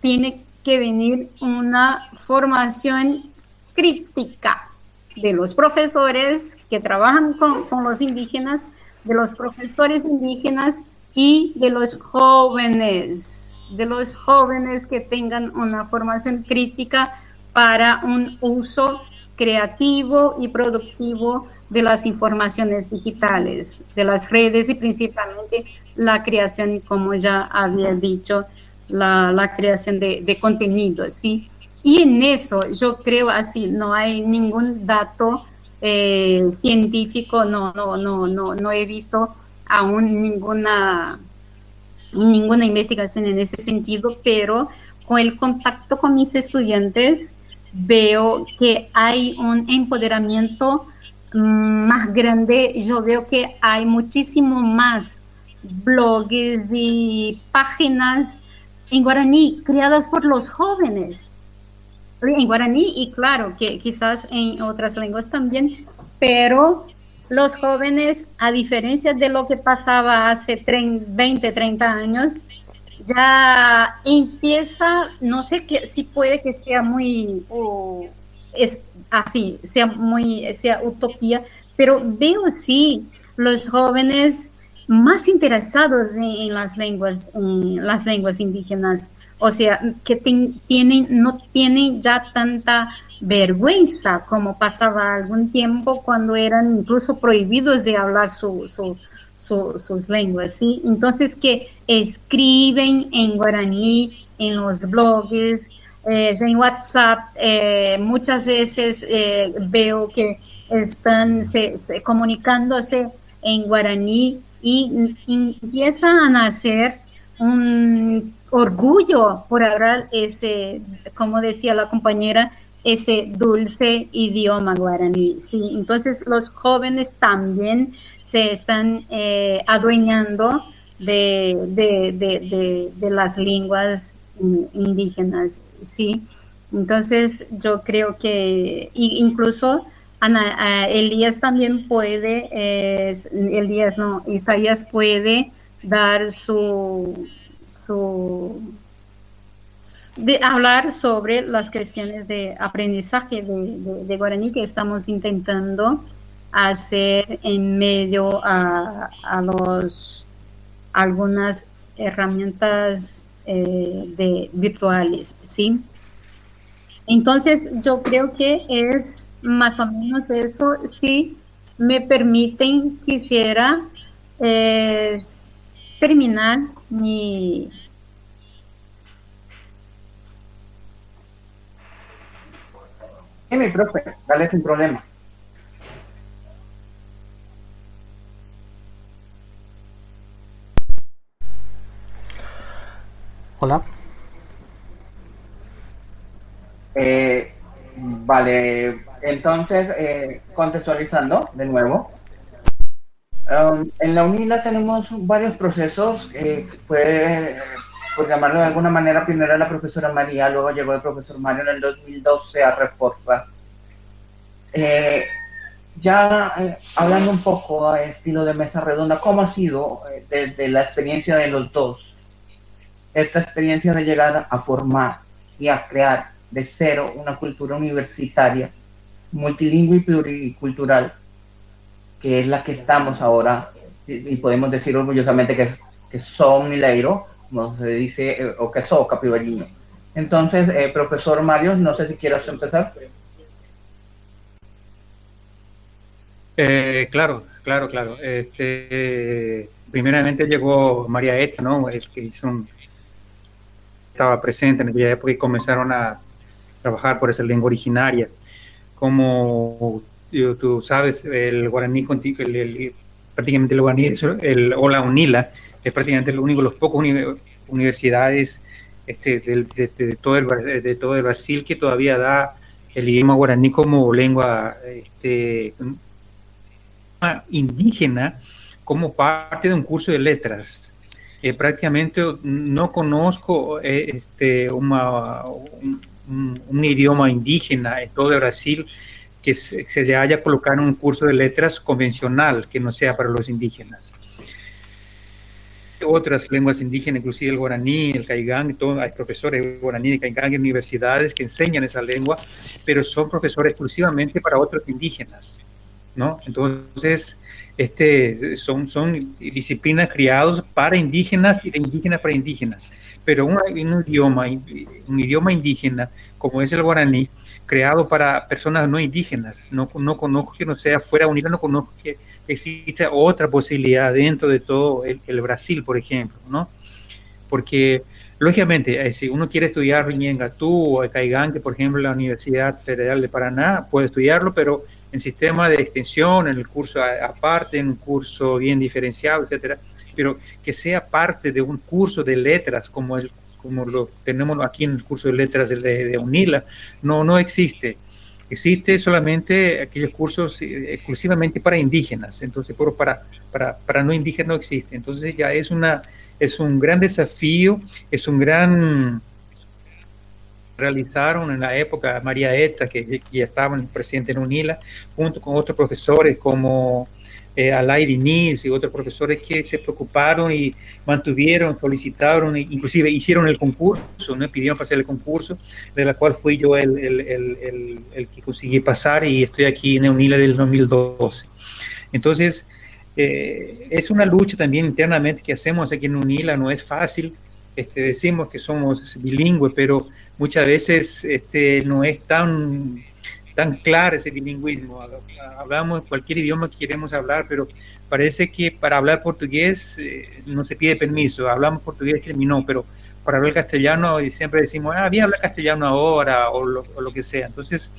S4: tiene que venir una formación crítica de los profesores que trabajan con, los indígenas, de los profesores indígenas y de los jóvenes, de los jóvenes que tengan una formación crítica para un uso creativo y productivo de las informaciones digitales, de las redes y principalmente la creación, como ya había dicho, la, creación de, contenido, ¿sí? Y en eso yo creo así, no hay ningún dato eh, científico, no, no, no, no, no he visto aún ninguna, ninguna investigación en ese sentido, pero con el contacto con mis estudiantes veo que hay un empoderamiento más grande, yo veo que hay muchísimo más blogs y páginas en guaraní creadas por los jóvenes. En guaraní y claro que quizás en otras lenguas también, pero los jóvenes, a diferencia de lo que pasaba hace 20, 30 años, ya empieza, no sé qué, si puede que sea muy es así, sea muy, sea utopía, pero veo sí los jóvenes más interesados en, las lenguas, en las lenguas indígenas, o sea, que tienen, no tienen ya tanta vergüenza como pasaba algún tiempo cuando eran incluso prohibidos de hablar su, sus lenguas, ¿sí? Entonces que escriben en guaraní, en los blogs, en WhatsApp eh, muchas veces eh, veo que están comunicándose en guaraní y, empiezan a nacer un orgullo por hablar ese, como decía la compañera, ese dulce idioma guaraní. Sí, entonces los jóvenes también se están eh, adueñando de, de, las lenguas indígenas, ¿sí? Entonces yo creo que incluso Ana, Elías también puede, Elías no, Isaías puede dar su, de hablar sobre las cuestiones de aprendizaje de, guaraní que estamos intentando hacer en medio a, a los algunas herramientas eh, virtuales, ¿sí? Entonces, yo creo que es más o menos eso. Si me permiten, quisiera eh, terminar mi...
S2: Sí, mi profe, dale sin problema.
S5: Hola.
S2: Eh, vale, entonces, eh, contextualizando de nuevo. Um, en la UNILA tenemos varios procesos. Eh, fue, por llamarlo de alguna manera, primero la profesora María, luego llegó el profesor Mario en el 2012 a reforzar. ya eh, hablando un poco a estilo de mesa redonda, ¿cómo ha sido eh, desde la experiencia de los dos? Esta experiencia de llegar a formar y a crear de cero una cultura universitaria, multilingüe y pluricultural, que es la que estamos ahora, y, podemos decir orgullosamente que, que son mileiro, como se dice, eh, o que son capibariño. Entonces, profesor Mario, no sé si quieres empezar.
S1: Eh, claro, claro, claro. Este, primeramente llegó María Eta, ¿no? El que hizo estaba presente en aquella época y comenzaron a trabajar por esa lengua originaria. Como tú sabes, el guaraní, el, prácticamente el guaraní, el, o la UNILA, es prácticamente el único, los pocos universidades este, de, todo el, de todo el Brasil que todavía da el idioma guaraní como lengua este, indígena como parte de un curso de letras. Eh, prácticamente no conozco eh, este, un, idioma indígena en todo Brasil que se, se, haya colocado en un curso de letras convencional que no sea para los indígenas. Otras lenguas indígenas, inclusive el guaraní, el caigán, hay profesores de guaraní y caigán en universidades que enseñan esa lengua, pero son profesores exclusivamente para otros indígenas. ¿no? Entonces, este, son, son disciplinas criadas para indígenas y de indígenas para indígenas, pero un, un, idioma, un idioma indígena como es el guaraní, creado para personas no indígenas, no, no conozco que no sea fuera unida, no conozco que exista otra posibilidad dentro de todo el, Brasil, por ejemplo, ¿no? Porque Lógicamente, eh, si uno quiere estudiar Riñengatú o Caigán, que por ejemplo la Universidad Federal de Paraná puede estudiarlo, pero en sistema de extensión, en el curso aparte, en un curso bien diferenciado, etcétera, pero que sea parte de un curso de letras como el como lo tenemos aquí en el curso de letras de, UNILA, no, no existe. Existe solamente aquellos cursos eh, exclusivamente para indígenas, entonces, pero para, para, para no indígenas no existe. Entonces ya es, una, es un gran desafío, es un gran realizaron en la época María Eta, que, ya estaba presidente en UNILA, junto con otros profesores como eh, Alay Diniz y otros profesores que se preocuparon y mantuvieron, solicitaron, e inclusive hicieron el concurso, ¿no? pidieron pasar el concurso, de la cual fui yo el, el, el, el que conseguí pasar y estoy aquí en UNILA del 2012. Entonces, eh, es una lucha también internamente que hacemos aquí en UNILA, no es fácil, este, decimos que somos bilingües, pero muchas veces este, no es tan, tan claro ese bilingüismo. Hablamos cualquier idioma que queremos hablar, pero parece que para hablar portugués eh, no se pide permiso. Hablamos portugués terminó, pero para hablar castellano siempre decimos, ah, bien hablar castellano ahora o lo, o lo, que sea. Entonces,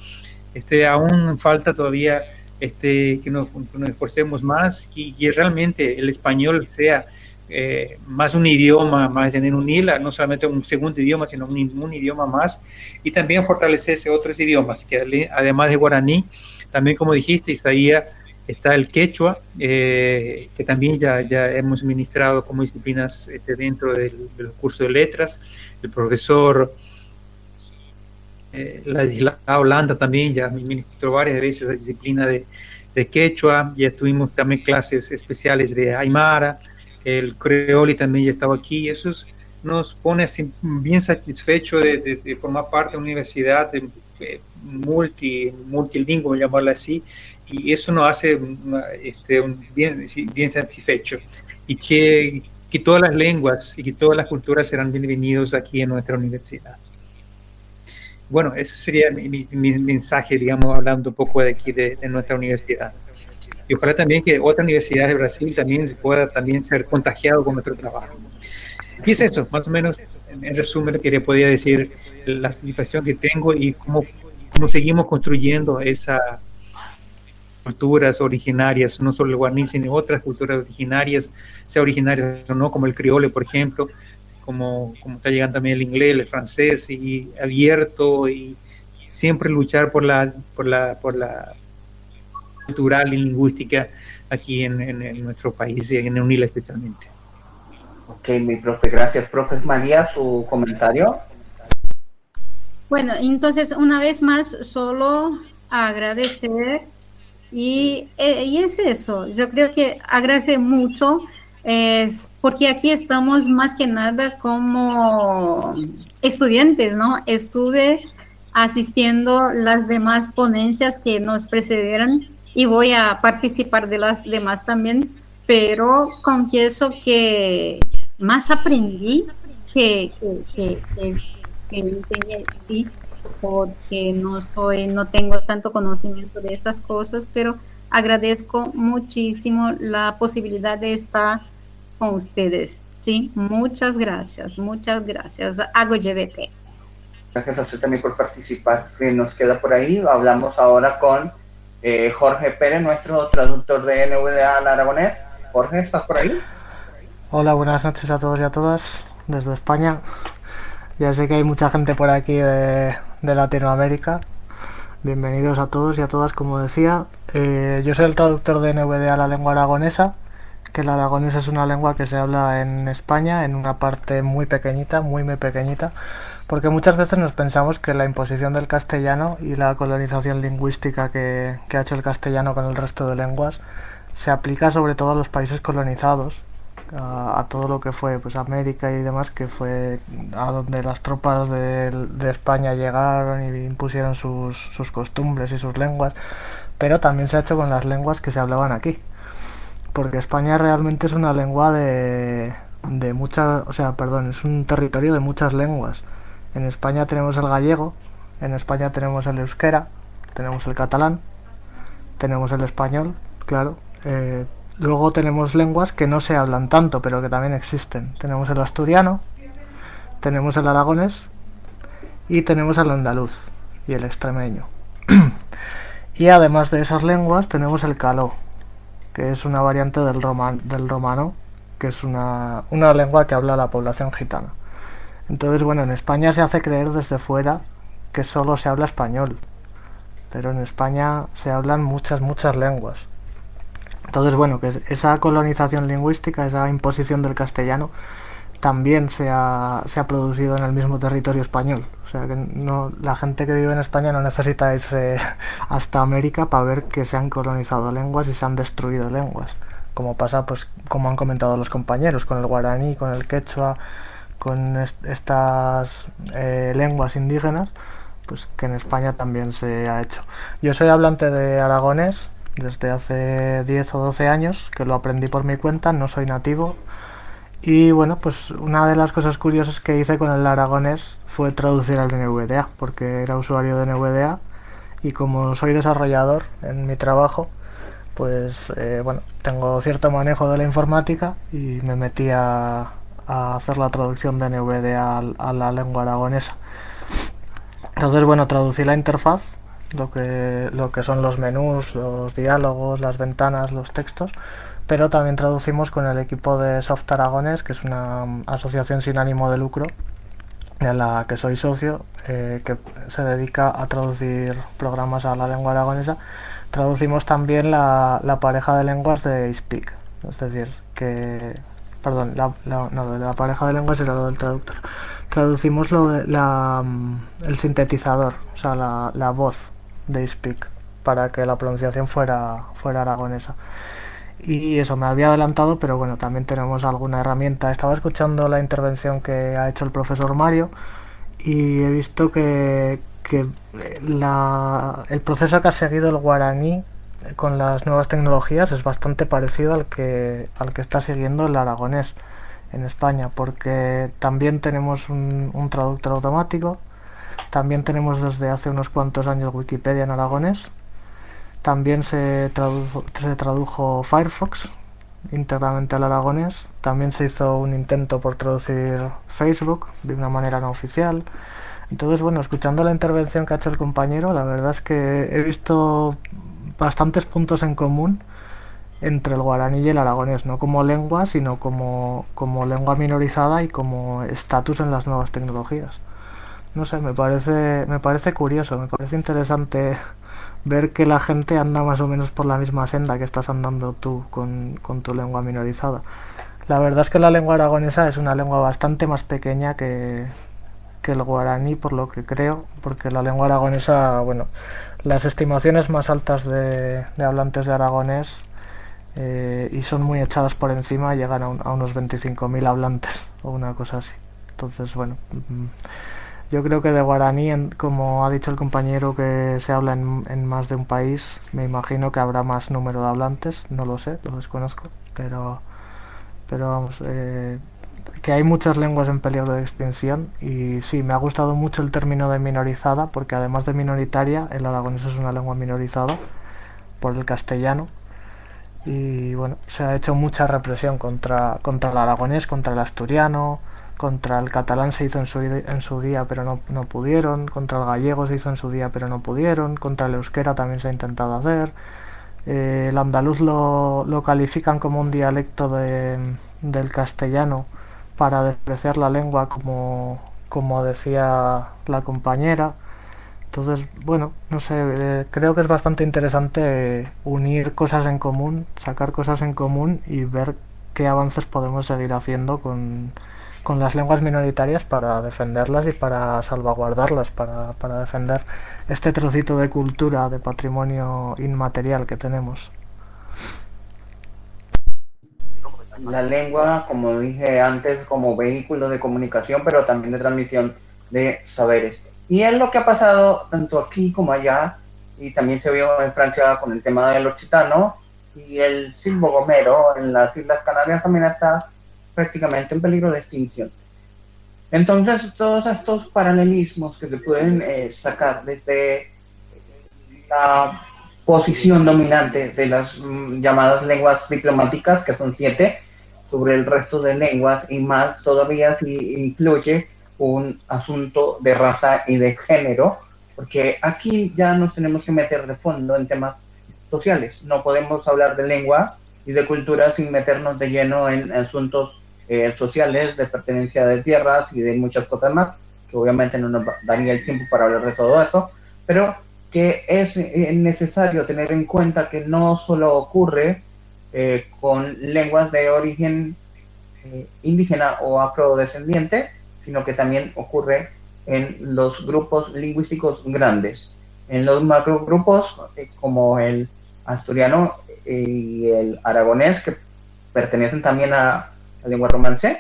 S1: este, aún falta todavía este, que, nos, que nos esforcemos más y que realmente el español sea eh, más un idioma más en UNILA, no solamente un segundo idioma, sino un, idioma más, y también fortalecerse otros idiomas, que además de guaraní, también como dijiste, Isaías, está el quechua, eh, que también ya, ya hemos ministrado como disciplinas este, dentro del, curso de letras, el profesor eh, la Holanda también ya ministró varias veces la disciplina de, de quechua, ya tuvimos también clases especiales de Aymara, el Creoli también ya estaba aquí, y eso nos pone bien satisfecho de, formar parte de una universidad de, multi, multilingüe, llamarla así, y eso nos hace este, bien, bien satisfecho. Y que, que todas las lenguas y que todas las culturas serán bienvenidos aquí en nuestra universidad. Bueno, ese sería mi, mensaje, digamos, hablando un poco de aquí de nuestra universidad y ojalá también que otras universidades de Brasil también pueda también ser contagiado con nuestro trabajo. Y es eso, más o menos, en resumen, quería podía decir la satisfacción que tengo y cómo, cómo seguimos construyendo esas culturas originarias, no solo el guaraní, sino otras culturas originarias, sea originarias o no, como el criole, por ejemplo, como, como está llegando también el inglés, el francés, y abierto, y siempre luchar por la, por la, por la cultural y lingüística aquí en, nuestro país y en UNILA especialmente.
S2: Ok, mi profe, gracias. Profe María, su comentario.
S4: Bueno, entonces una vez más solo agradecer Y, eh, y es eso, yo creo que agradece mucho, es porque aquí estamos más que nada como estudiantes, ¿no? Estuve asistiendo las demás ponencias que nos precedieron y voy a participar de las demás también, pero confieso que más aprendí que, que, que, que enseñé, sí, porque no soy, no tengo tanto conocimiento de esas cosas, pero agradezco muchísimo la posibilidad de estar con ustedes. Sí, muchas gracias, muchas gracias. Hago GBT.
S2: Gracias a usted también por participar. nos queda por ahí. Hablamos ahora con eh, Jorge Pérez, nuestro traductor de NVDA al aragonés. Jorge, ¿estás por ahí?
S5: Hola, buenas noches a todos y a todas desde España. Ya sé que hay mucha gente por aquí de, Latinoamérica. Bienvenidos a todos y a todas, como decía. Eh, yo soy el traductor de NVDA a la lengua aragonesa, que la aragonesa es una lengua que se habla en España, en una parte muy pequeñita, muy muy pequeñita, porque muchas veces nos pensamos que la imposición del castellano y la colonización lingüística que, que ha hecho el castellano con el resto de lenguas se aplica sobre todo a los países colonizados a, todo lo que fue pues América y demás, que fue a donde las tropas de, España llegaron y impusieron sus, sus, costumbres y sus lenguas, pero también se ha hecho con las lenguas que se hablaban aquí, porque España realmente es una lengua de, de muchas, o sea, perdón, es un territorio de muchas lenguas. En España tenemos el gallego, en España tenemos el euskera, tenemos el catalán, tenemos el español, claro, eh, Luego tenemos lenguas que no se hablan tanto, pero que también existen. Tenemos el asturiano, tenemos el aragonés y tenemos el andaluz y el extremeño. y además de esas lenguas tenemos el caló, que es una variante del, del romano, que es una, una lengua que habla la población gitana. Entonces, bueno, en España se hace creer desde fuera que solo se habla español, pero en España se hablan muchas, muchas lenguas. Entonces, bueno, que esa colonización lingüística, esa imposición del castellano, también se ha, se ha producido en el mismo territorio español. O sea, que no, la gente que vive en España no necesita irse hasta América para ver que se han colonizado lenguas y se han destruido lenguas. Como pasa, pues, como han comentado los compañeros, con el guaraní, con el quechua, con estas eh, lenguas indígenas, pues que en España también se ha hecho. Yo soy hablante de aragonés, desde hace 10 o 12 años, que lo aprendí por mi cuenta, no soy nativo. Y bueno, pues una de las cosas curiosas que hice con el aragonés fue traducir al NVDA, porque era usuario de NVDA y como soy desarrollador en mi trabajo, pues eh, bueno, tengo cierto manejo de la informática y me metí a, hacer la traducción de NVDA a la lengua aragonesa. Entonces, bueno, traducí la interfaz lo que, lo que son los menús, los diálogos, las ventanas, los textos, pero también traducimos con el equipo de Soft Aragones, que es una asociación sin ánimo de lucro, en la que soy socio, eh, que se dedica a traducir programas a la lengua aragonesa. Traducimos también la, la pareja de lenguas de Speak, es decir, que perdón, la, pareja de lenguas era lo del traductor. Traducimos lo de la, el sintetizador, o sea, la, voz de Speak para que la pronunciación fuera, aragonesa. Y eso me había adelantado, pero bueno, también tenemos alguna herramienta. Estaba escuchando la intervención que ha hecho el profesor Mario y he visto que, la, el proceso que ha seguido el guaraní con las nuevas tecnologías es bastante parecido al que, al que está siguiendo el aragonés en España, porque también tenemos un, traductor automático, también tenemos desde hace unos cuantos años Wikipedia en aragonés. También se, tradujo, se tradujo Firefox íntegramente al aragonés. También se hizo un intento por traducir Facebook de una manera no oficial. Entonces, bueno, escuchando la intervención que ha hecho el compañero, la verdad es que he visto bastantes puntos en común entre el guaraní y el aragonés, no como lengua, sino como, como lengua minorizada y como estatus en las nuevas tecnologías no sé, me parece, me parece curioso, me parece interesante ver que la gente anda más o menos por la misma senda que estás andando tú con, tu lengua minorizada. La verdad es que la lengua aragonesa es una lengua bastante más pequeña que, que el guaraní, por lo que creo, porque la lengua aragonesa, bueno, las estimaciones más altas de, hablantes de aragonés eh, y son muy echadas por encima, llegan a, a unos 25.000 hablantes o una cosa así. Entonces, bueno, mm, yo creo que de guaraní, como ha dicho el compañero que se habla en, más de un país, me imagino que habrá más número de hablantes, no lo sé, lo desconozco, pero, pero vamos, eh, que hay muchas lenguas en peligro de extinción y sí, me ha gustado mucho el término de minorizada, porque además de minoritaria, el aragonés es una lengua minorizada por el castellano. Y bueno, se ha hecho mucha represión contra, contra el aragonés, contra el asturiano, contra el catalán se hizo en su, en su día pero no, no, pudieron, contra el gallego se hizo en su día pero no pudieron, contra el euskera también se ha intentado hacer, eh, el andaluz lo, lo, califican como un dialecto de, del castellano para despreciar la lengua como, como decía la compañera. Entonces, bueno, no sé, eh, creo que es bastante interesante unir cosas en común, sacar cosas en común y ver qué avances podemos seguir haciendo con, con las lenguas minoritarias para defenderlas y para salvaguardarlas, para, para defender este trocito de cultura, de patrimonio inmaterial que tenemos.
S2: La lengua, como dije antes, como vehículo de comunicación, pero también de transmisión de saberes. Y es lo que ha pasado tanto aquí como allá, y también se vio en Francia con el tema del occitano, y el silbo gomero en las Islas Canarias también está prácticamente en peligro de extinción. Entonces, todos estos paralelismos que se pueden eh, sacar desde la posición dominante de las mm, llamadas lenguas diplomáticas, que son siete, sobre el resto de lenguas y más todavía si incluye un asunto de raza y de género, porque aquí ya nos tenemos que meter de fondo en temas sociales. No podemos hablar de lengua y de cultura sin meternos de lleno en asuntos eh, sociales, de pertenencia de tierras y de muchas cosas más, que obviamente no nos daría el tiempo para hablar de todo eso, pero que es eh, necesario tener en cuenta que no solo ocurre eh, con lenguas de origen indígena o afrodescendiente, sino que también ocurre en los grupos lingüísticos grandes. En los macrogrupos como el asturiano y el aragonés, que pertenecen también a lengua romance,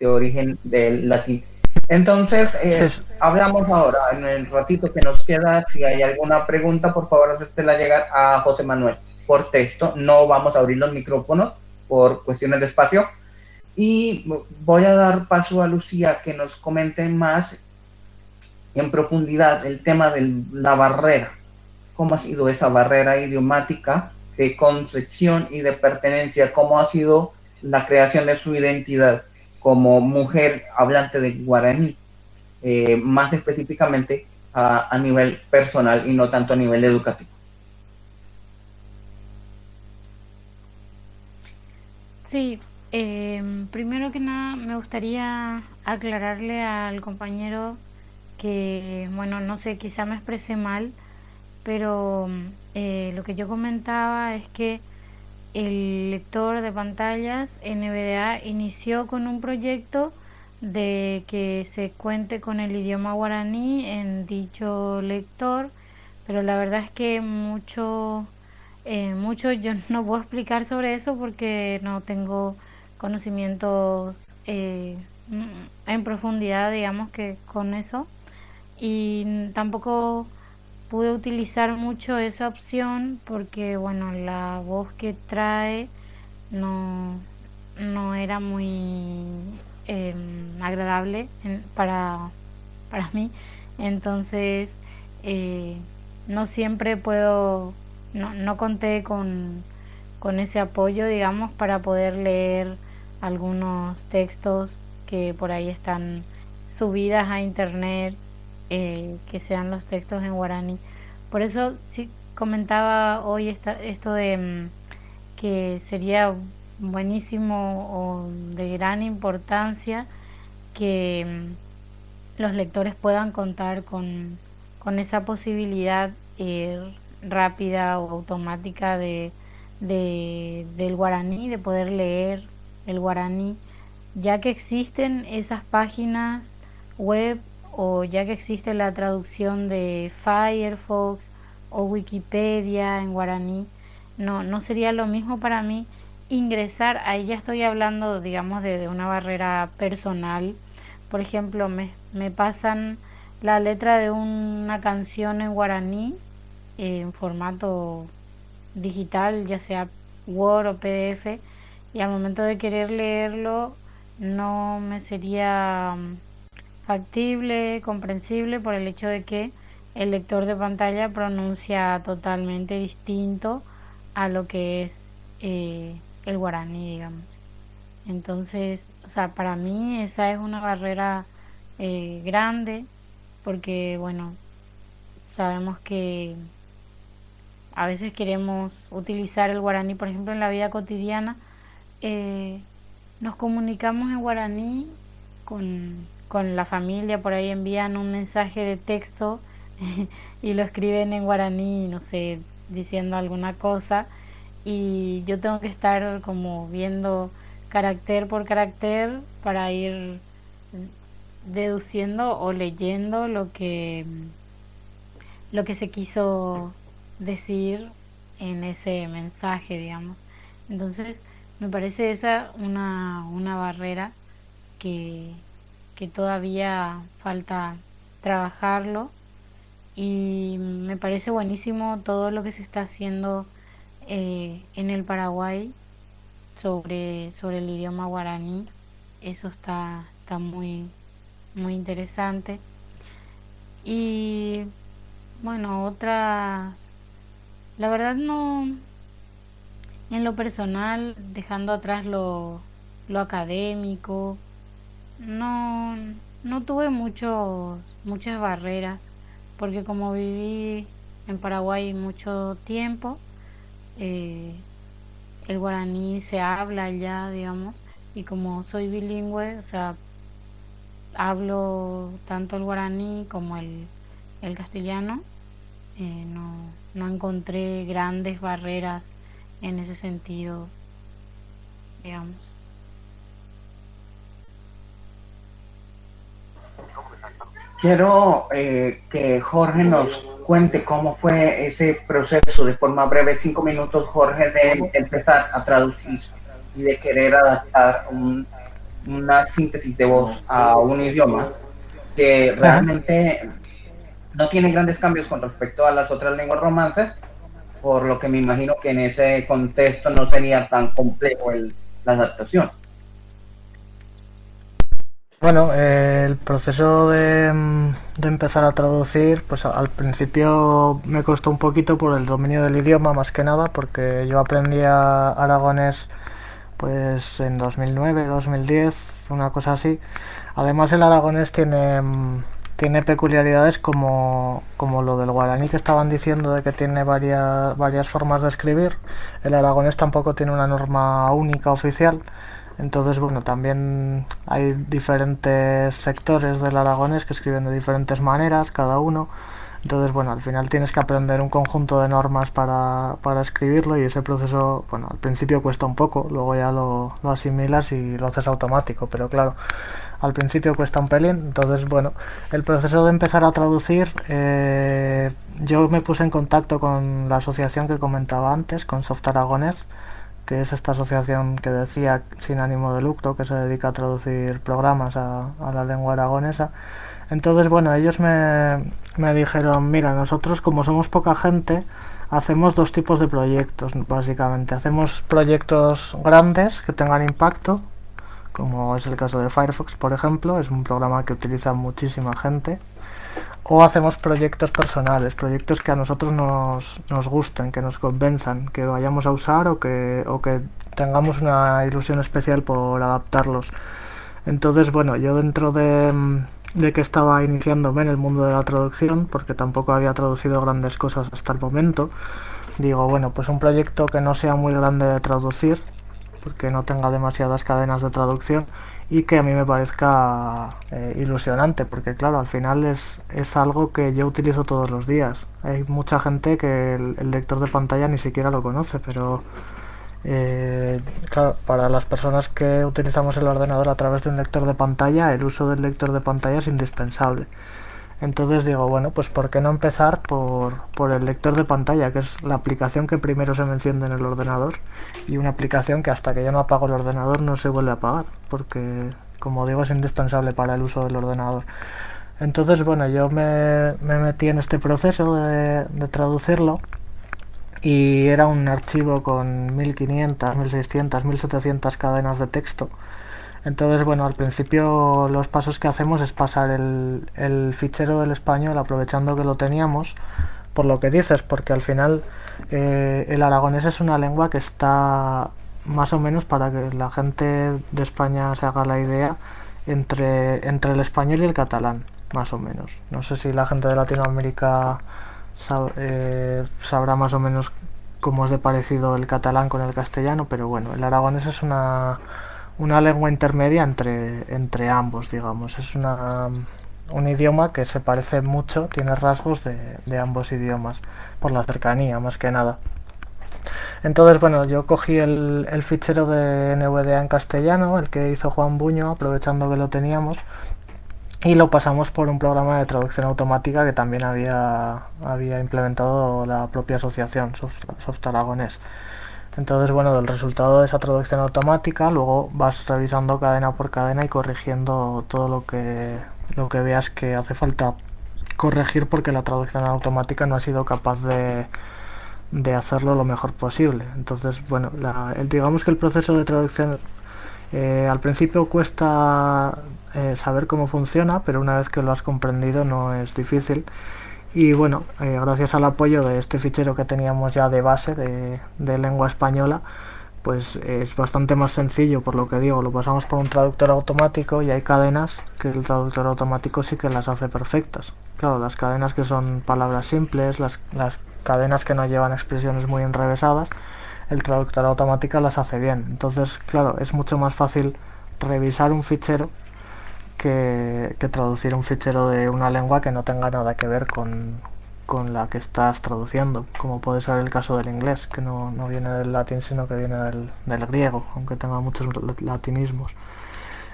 S2: de origen del latín. Entonces, eh, hablamos ahora, en el ratito que nos queda, si hay alguna pregunta, por favor, la llegar a José Manuel por texto. No vamos a abrir los micrófonos por cuestiones de espacio. Y voy a dar paso a Lucía que nos comente más en profundidad el tema de la barrera. ¿Cómo ha sido esa barrera idiomática de concepción y de pertenencia? ¿Cómo ha sido la creación de su identidad como mujer hablante de guaraní, eh, más específicamente a, nivel personal y no tanto a nivel educativo.
S3: Sí, em, primero que nada me gustaría aclararle al compañero que, bueno, no sé, quizá me expresé mal, pero eh, lo que yo comentaba es que el lector de pantallas NVDA inició con un proyecto de que se cuente con el idioma guaraní en dicho lector, pero la verdad es que mucho, eh, mucho yo no puedo explicar sobre eso porque no tengo conocimiento eh, en profundidad, digamos que con eso, y tampoco pude utilizar mucho esa opción porque bueno la voz que trae no, no era muy em, agradable para, para mí. Entonces eh, no siempre puedo no, no conté con, con ese apoyo digamos para poder leer algunos textos que por ahí están subidas a internet eh, que sean los textos en guaraní. Por eso sí comentaba hoy esto de mm, que sería buenísimo o de gran importancia que mm, los lectores puedan contar con, con esa posibilidad eh, rápida o automática de, de, del guaraní, de poder leer el guaraní, ya que existen esas páginas web o ya que existe la traducción de Firefox o Wikipedia en guaraní, no, no sería lo mismo para mí ingresar, ahí ya estoy hablando, digamos, de, una barrera personal. Por ejemplo, me, me, pasan la letra de una canción en guaraní en formato digital, ya sea Word o PDF, y al momento de querer leerlo no me sería mm, factible, comprensible por el hecho de que el lector de pantalla pronuncia totalmente distinto a lo que es eh, el guaraní, digamos. Entonces, o sea, para mí esa es una barrera eh, grande porque, bueno, sabemos que a veces queremos utilizar el guaraní, por ejemplo, en la vida cotidiana, eh, nos comunicamos en guaraní con, con, la familia, por ahí envían un mensaje de texto y lo escriben en guaraní, no sé, diciendo alguna cosa y yo tengo que estar como viendo carácter por carácter para ir deduciendo o leyendo lo que lo que se quiso decir en ese mensaje digamos entonces me parece esa una, una barrera que, que todavía falta trabajarlo y me parece buenísimo todo lo que se está haciendo eh, en el Paraguay sobre, sobre el idioma guaraní. Eso está, está muy, muy interesante. Y bueno, otra, la verdad no, en lo personal, dejando atrás lo, lo académico, no, no tuve muchos, muchas barreras, porque como viví en Paraguay mucho tiempo, eh, el guaraní se habla ya, digamos, y como soy bilingüe, o sea, hablo tanto el guaraní como el, el castellano, eh, no, no encontré grandes barreras en ese sentido, digamos.
S2: Quiero eh, que Jorge nos cuente cómo fue ese proceso de forma breve, cinco minutos, Jorge, de empezar a traducir y de querer adaptar una síntesis de voz a un idioma que realmente no tiene grandes cambios con respecto a las otras lenguas romances, por lo que me imagino que en ese contexto no sería tan complejo el, la adaptación.
S5: Bueno, el proceso de, mm, de, empezar a traducir, pues al principio me costó un poquito por el dominio del idioma más que nada, porque yo aprendí aragonés pues en 2009, 2010, una cosa así. Además el aragonés tiene, mm, tiene peculiaridades como, como lo del guaraní que estaban diciendo de que tiene varias, varias formas de escribir. El aragonés tampoco tiene una norma única oficial entonces, bueno, también hay diferentes sectores del aragonés que escriben de diferentes maneras, cada uno. Entonces, bueno, al final tienes que aprender un conjunto de normas para, para escribirlo y ese proceso, bueno, al principio cuesta un poco, luego ya lo, lo, asimilas y lo haces automático, pero claro, al principio cuesta un pelín. Entonces, bueno, el proceso de empezar a traducir, eh, yo me puse en contacto con la asociación que comentaba antes, con Soft Aragonés que es esta asociación que decía sin ánimo de lucro, que se dedica a traducir programas a, la lengua aragonesa. Entonces, bueno, ellos me, me, dijeron, mira, nosotros como somos poca gente, hacemos dos tipos de proyectos, básicamente. Hacemos proyectos grandes que tengan impacto, como es el caso de Firefox, por ejemplo, es un programa que utiliza muchísima gente, o hacemos proyectos personales, proyectos que a nosotros nos, nos gusten, que nos convenzan, que vayamos a usar o que, o que tengamos una ilusión especial por adaptarlos. Entonces, bueno, yo dentro de, de que estaba iniciándome en el mundo de la traducción, porque tampoco había traducido grandes cosas hasta el momento, digo, bueno, pues un proyecto que no sea muy grande de traducir, porque no tenga demasiadas cadenas de traducción y que a mí me parezca eh, ilusionante, porque claro, al final es, es algo que yo utilizo todos los días. Hay mucha gente que el, lector de pantalla ni siquiera lo conoce, pero Eh, para las personas que utilizamos el ordenador a través de un lector de pantalla, el uso del lector de pantalla es indispensable. Entonces digo, bueno, pues ¿por qué no empezar por, por, el lector de pantalla, que es la aplicación que primero se me enciende en el ordenador y una aplicación que hasta que yo no apago el ordenador no se vuelve a apagar, porque como digo es indispensable para el uso del ordenador. Entonces, bueno, yo me, metí en este proceso de, de, traducirlo y era un archivo con 1500, 1600, 1700 cadenas de texto entonces, bueno, al principio los pasos que hacemos es pasar el, fichero del español aprovechando que lo teníamos, por lo que dices, porque al final eh, el aragonés es una lengua que está más o menos para que la gente de España se haga la idea entre, entre el español y el catalán, más o menos. No sé si la gente de Latinoamérica eh, sabrá más o menos cómo es de parecido el catalán con el castellano, pero bueno, el aragonés es una una lengua intermedia entre, entre ambos, digamos. Es una, un idioma que se parece mucho, tiene rasgos de, ambos idiomas, por la cercanía más que nada. Entonces, bueno, yo cogí el, el, fichero de NVDA en castellano, el que hizo Juan Buño, aprovechando que lo teníamos, y lo pasamos por un programa de traducción automática que también había, había implementado la propia asociación Soft, Aragonés. Entonces, bueno, del resultado de esa traducción automática, luego vas revisando cadena por cadena y corrigiendo todo lo que, lo que veas que hace falta corregir porque la traducción automática no ha sido capaz de, de hacerlo lo mejor posible. Entonces, bueno, digamos que el proceso de traducción eh, al principio cuesta eh, saber cómo funciona, pero una vez que lo has comprendido no es difícil. Y bueno, eh, gracias al apoyo de este fichero que teníamos ya de base de, lengua española, pues es bastante más sencillo, por lo que digo, lo pasamos por un traductor automático y hay cadenas que el traductor automático sí que las hace perfectas. Claro, las cadenas que son palabras simples, las, las cadenas que no llevan expresiones muy enrevesadas, el traductor automático las hace bien. Entonces, claro, es mucho más fácil revisar un fichero que, traducir un fichero de una lengua que no tenga nada que ver con, la que estás traduciendo, como puede ser el caso del inglés, que no, viene del latín sino que viene del, griego, aunque tenga muchos latinismos.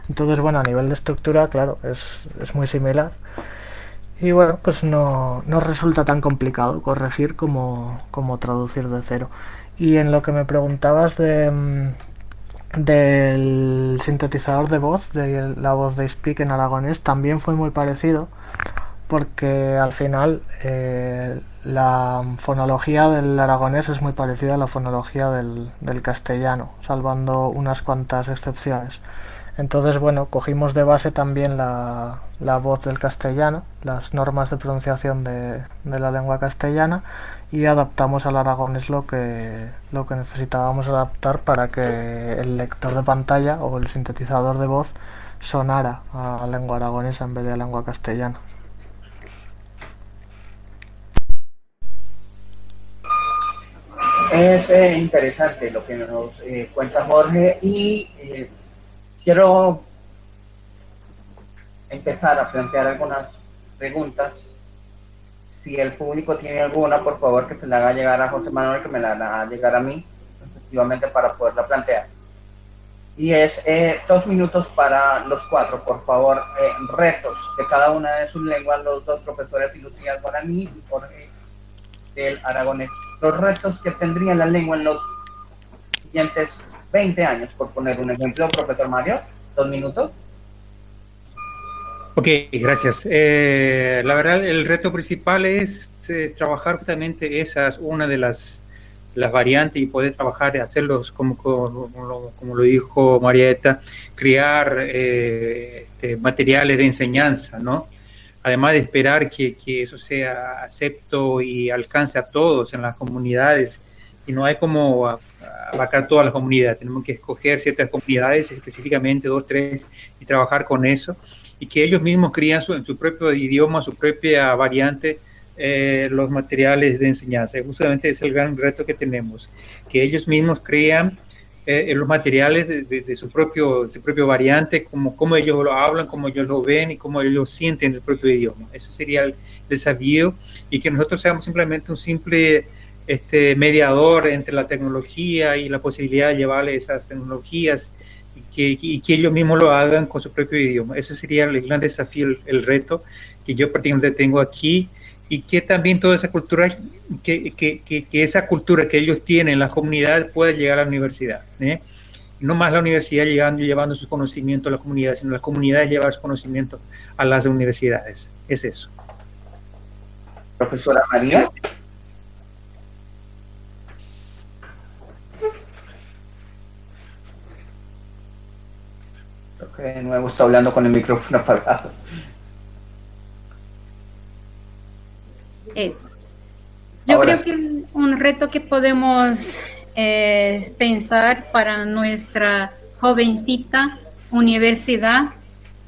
S5: Entonces, bueno, a nivel de estructura, claro, es, es muy similar. Y bueno, pues no, no resulta tan complicado corregir como, como traducir de cero. Y en lo que me preguntabas de, mm, del sintetizador de voz, de la voz de Speak en aragonés, también fue muy parecido, porque al final eh, la fonología del aragonés es muy parecida a la fonología del, castellano, salvando unas cuantas excepciones. Entonces, bueno, cogimos de base también la, voz del castellano, las normas de pronunciación de, de la lengua castellana y adaptamos al aragonés lo que, lo que necesitábamos adaptar para que el lector de pantalla o el sintetizador de voz sonara a lengua aragonesa en vez de a lengua castellana.
S2: Es eh, interesante lo que nos eh, cuenta Jorge y eh, quiero empezar a plantear algunas preguntas si el público tiene alguna, por favor que se la haga llegar a José Manuel, que me la haga llegar a mí, efectivamente, para poderla plantear. Y es eh, dos minutos para los cuatro, por favor, eh, retos de cada una de sus lenguas, los dos profesores, Lucía Guaraní y Jorge del Aragonés. Los retos que tendría la lengua en los siguientes 20 años, por poner un ejemplo, profesor Mario, dos minutos.
S1: Ok, gracias. Eh, la verdad, el reto principal es eh, trabajar justamente esas, una de las, las variantes y poder trabajar, hacerlos como, como, como lo dijo Marieta, crear eh, este, materiales de enseñanza, ¿no? Además de esperar que, que, eso sea acepto y alcance a todos en las comunidades, y no hay como abarcar todas las comunidades, tenemos que escoger ciertas comunidades específicamente, dos, tres, y trabajar con eso y que ellos mismos crían en su propio idioma, su propia variante, eh, los materiales de enseñanza. Justamente es el gran reto que tenemos, que ellos mismos crean eh, los materiales de, su, propio, su propio variante, como, como ellos lo hablan, como ellos lo ven y cómo ellos sienten el propio idioma. Ese sería el desafío y que nosotros seamos simplemente un simple este mediador entre la tecnología y la posibilidad de llevarle esas tecnologías y que, que ellos mismos lo hagan con su propio idioma. Ese sería el gran desafío, el, reto que yo prácticamente tengo aquí y que también toda esa cultura, que, que, que, esa cultura que ellos tienen, la comunidad, pueda llegar a la universidad. ¿eh? No más la universidad llegando y llevando sus conocimientos a la comunidad, sino la comunidad llevar sus conocimientos a las universidades. Es eso.
S2: Profesora María. De nuevo está hablando con el micrófono apagado.
S4: Eso. Yo creo que un reto que podemos eh, pensar para nuestra jovencita universidad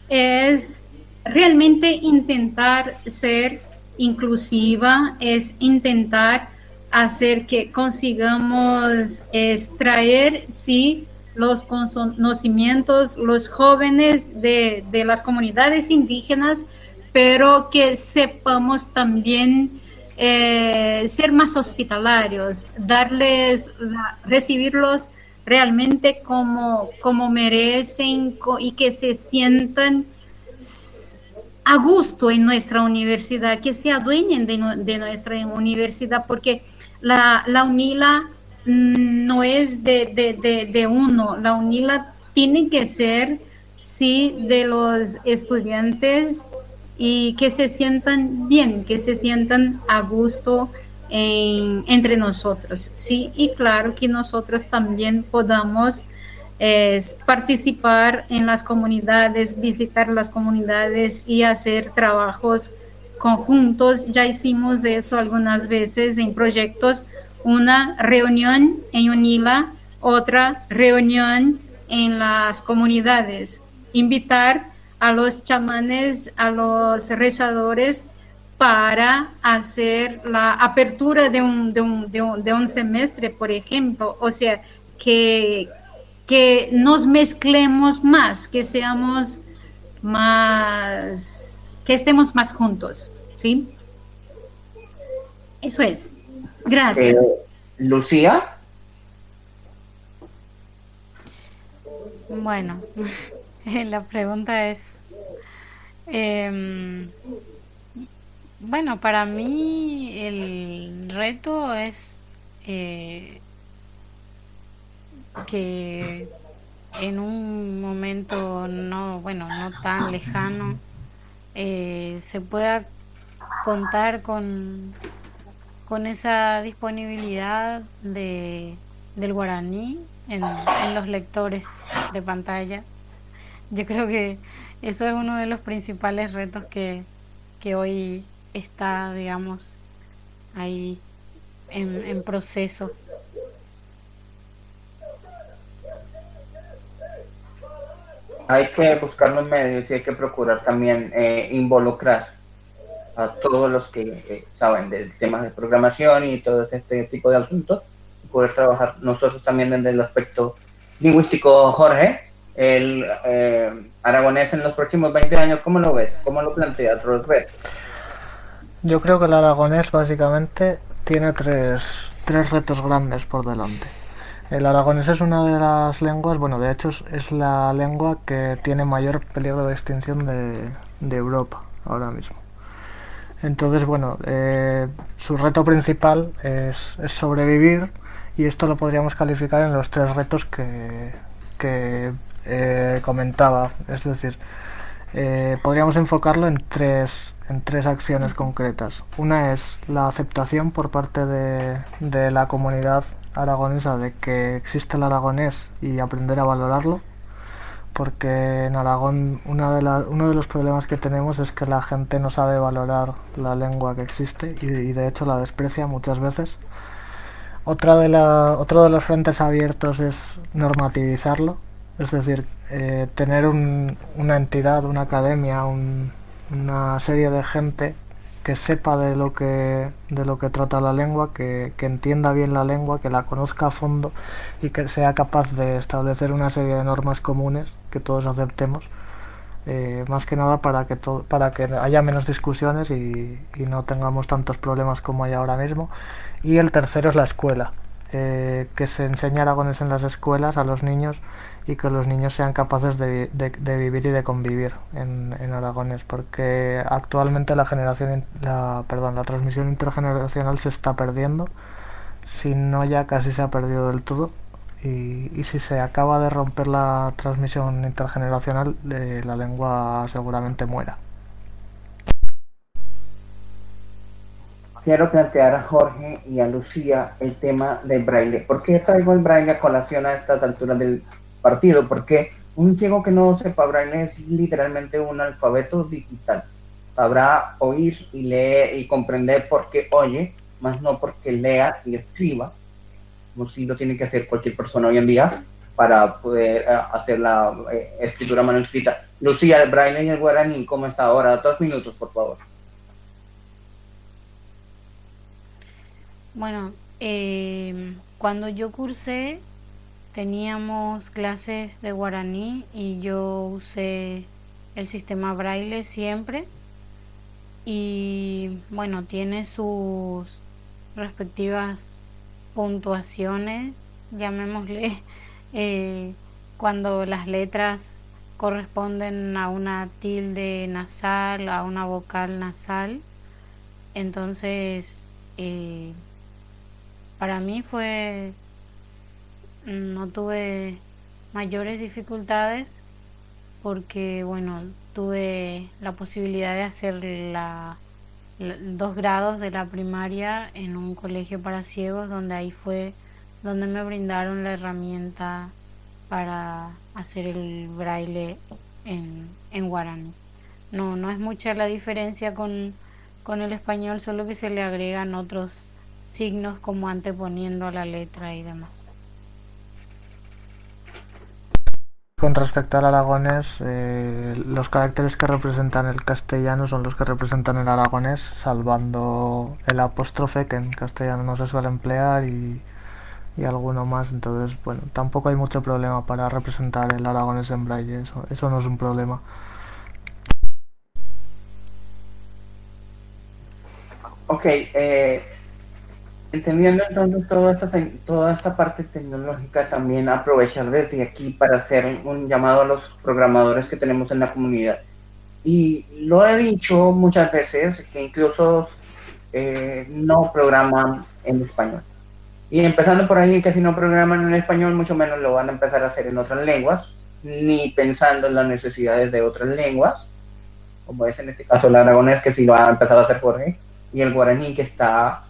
S4: es realmente intentar ser inclusiva, es intentar hacer que consigamos extraer, sí, los conocimientos, los jóvenes de, las comunidades indígenas, pero que sepamos también eh, ser más hospitalarios, darles, recibirlos realmente como, como merecen y que se sientan a gusto en nuestra universidad, que se adueñen de, nuestra universidad, porque la, la UNILA no es de, uno, la UNILA tiene que ser, sí, de los estudiantes y que se sientan bien, que se sientan a gusto entre nosotros, sí, y claro que nosotros también podamos participar en las comunidades, visitar las comunidades y hacer trabajos conjuntos. Ya hicimos eso algunas veces en proyectos una reunión en UNILA, otra reunión en las comunidades. Invitar a los chamanes, a los rezadores para hacer la apertura de un, de un, de un, semestre, por ejemplo. O sea, que, que nos mezclemos más, que seamos más, que estemos más juntos, ¿sí? Eso es. Gracias. Eh,
S2: Lucía.
S3: Bueno, la pregunta es, em, bueno, para mí el reto es eh, que en un momento no, bueno, no tan lejano, eh, se pueda contar con con esa disponibilidad de, del guaraní en, los lectores de pantalla. Yo creo que eso es uno de los principales retos que, que hoy está, digamos, ahí en, en proceso.
S2: Hay que buscar los medios y hay que procurar también eh, involucrar a todos los que eh, saben del tema de programación y todo este tipo de asuntos, poder trabajar nosotros también desde el aspecto lingüístico, Jorge, el eh, aragonés en los próximos 20 años, ¿cómo lo ves? ¿Cómo lo planteas, Rosbeth?
S5: Yo creo que el aragonés básicamente tiene tres, tres retos grandes por delante. El aragonés es una de las lenguas, bueno, de hecho es la lengua que tiene mayor peligro de extinción de, de Europa ahora mismo. Entonces, bueno, eh, su reto principal es, sobrevivir y esto lo podríamos calificar en los tres retos que, eh, comentaba. Es decir, eh, podríamos enfocarlo en tres, en tres acciones concretas. Una es la aceptación por parte de, de la comunidad aragonesa de que existe el aragonés y aprender a valorarlo porque en Aragón uno de los problemas que tenemos es que la gente no sabe valorar la lengua que existe y, de hecho la desprecia muchas veces. Otra de otro de los frentes abiertos es normativizarlo, es decir, eh, tener una entidad, una academia, una serie de gente que sepa de lo que, de lo que trata la lengua, que, entienda bien la lengua, que la conozca a fondo y que sea capaz de establecer una serie de normas comunes que todos aceptemos eh, más que nada para que, para que haya menos discusiones y, no tengamos tantos problemas como hay ahora mismo. Y el tercero es la escuela, eh, que se enseñe aragones en las escuelas a los niños y que los niños sean capaces de, vivir y de convivir en, en, aragones, porque actualmente la generación, la, perdón, la transmisión intergeneracional se está perdiendo, si no ya casi se ha perdido del todo y, si se acaba de romper la transmisión intergeneracional, eh, la lengua seguramente muera.
S2: Quiero plantear a Jorge y a Lucía el tema del braille. ¿Por qué traigo el braille a colación a estas alturas del partido? Porque un ciego que no sepa braille es literalmente un alfabeto digital. Sabrá oír y leer y comprender porque oye, más no porque lea y escriba como si lo tiene que hacer cualquier persona hoy en día para poder eh, hacer la eh, escritura manuscrita. Lucía, el braille y el guaraní, ¿cómo está ahora? Dos minutos, por favor.
S3: Bueno, eh, cuando yo cursé teníamos clases de guaraní y yo usé el sistema braille siempre y bueno, tiene sus respectivas puntuaciones, llamémosle, eh, cuando las letras corresponden a una tilde nasal, a una vocal nasal. Entonces, eh, para mí fue, no tuve mayores dificultades porque, bueno, tuve la posibilidad de hacer la dos grados de la primaria en un colegio para ciegos donde ahí fue donde me brindaron la herramienta para hacer el braille en, en guaraní. No, no es mucha la diferencia con, con el español, solo que se le agregan otros signos como anteponiendo a la letra y demás.
S5: Con respecto al aragonés, eh, los caracteres que representan el castellano son los que representan el aragonés, salvando el apóstrofe que en castellano no se suele emplear y, alguno más. Entonces, bueno, tampoco hay mucho problema para representar el aragonés en braille, eso, eso no es un problema.
S2: Ok, eh, Entendiendo entonces toda esta, toda esta parte tecnológica, también aprovechar desde aquí para hacer un llamado a los programadores que tenemos en la comunidad. Y lo he dicho muchas veces, que incluso eh, no programan en español. Y empezando por ahí, que si no programan en español, mucho menos lo van a empezar a hacer en otras lenguas, ni pensando en las necesidades de otras lenguas, como es en este caso el aragonés, que sí lo ha empezado a hacer Jorge, y el guaraní, que está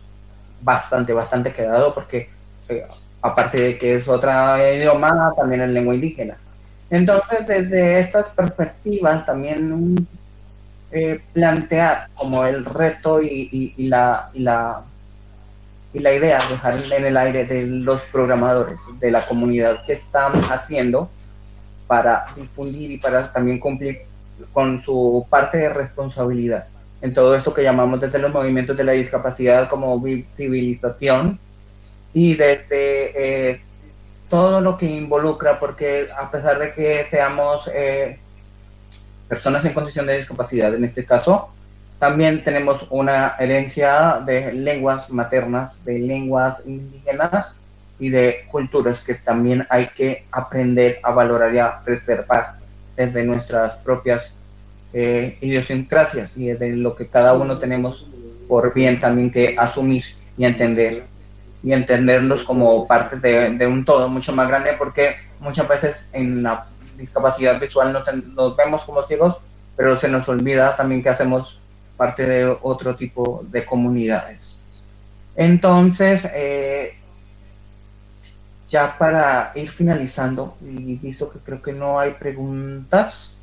S2: bastante, bastante quedado porque eh, aparte de que es otra idioma, también es lengua indígena. Entonces, desde estas perspectivas, también eh, plantear como el reto y, la, y, la, y la idea, dejar en el aire de los programadores, de la comunidad que están haciendo para difundir y para también cumplir con su parte de responsabilidad en todo esto que llamamos desde los movimientos de la discapacidad como civilización. Y desde eh, todo lo que involucra, porque a pesar de que seamos eh, personas en condición de discapacidad, en este caso, también tenemos una herencia de lenguas maternas, de lenguas indígenas y de culturas que también hay que aprender a valorar y a preservar desde nuestras propias eh, idiosincrasias y de lo que cada uno tenemos por bien también que asumir y entender y entendernos como parte de, un todo mucho más grande porque muchas veces en la discapacidad visual nos, vemos como ciegos pero se nos olvida también que hacemos parte de otro tipo de comunidades. Entonces eh, ya para ir finalizando y visto que creo que no hay preguntas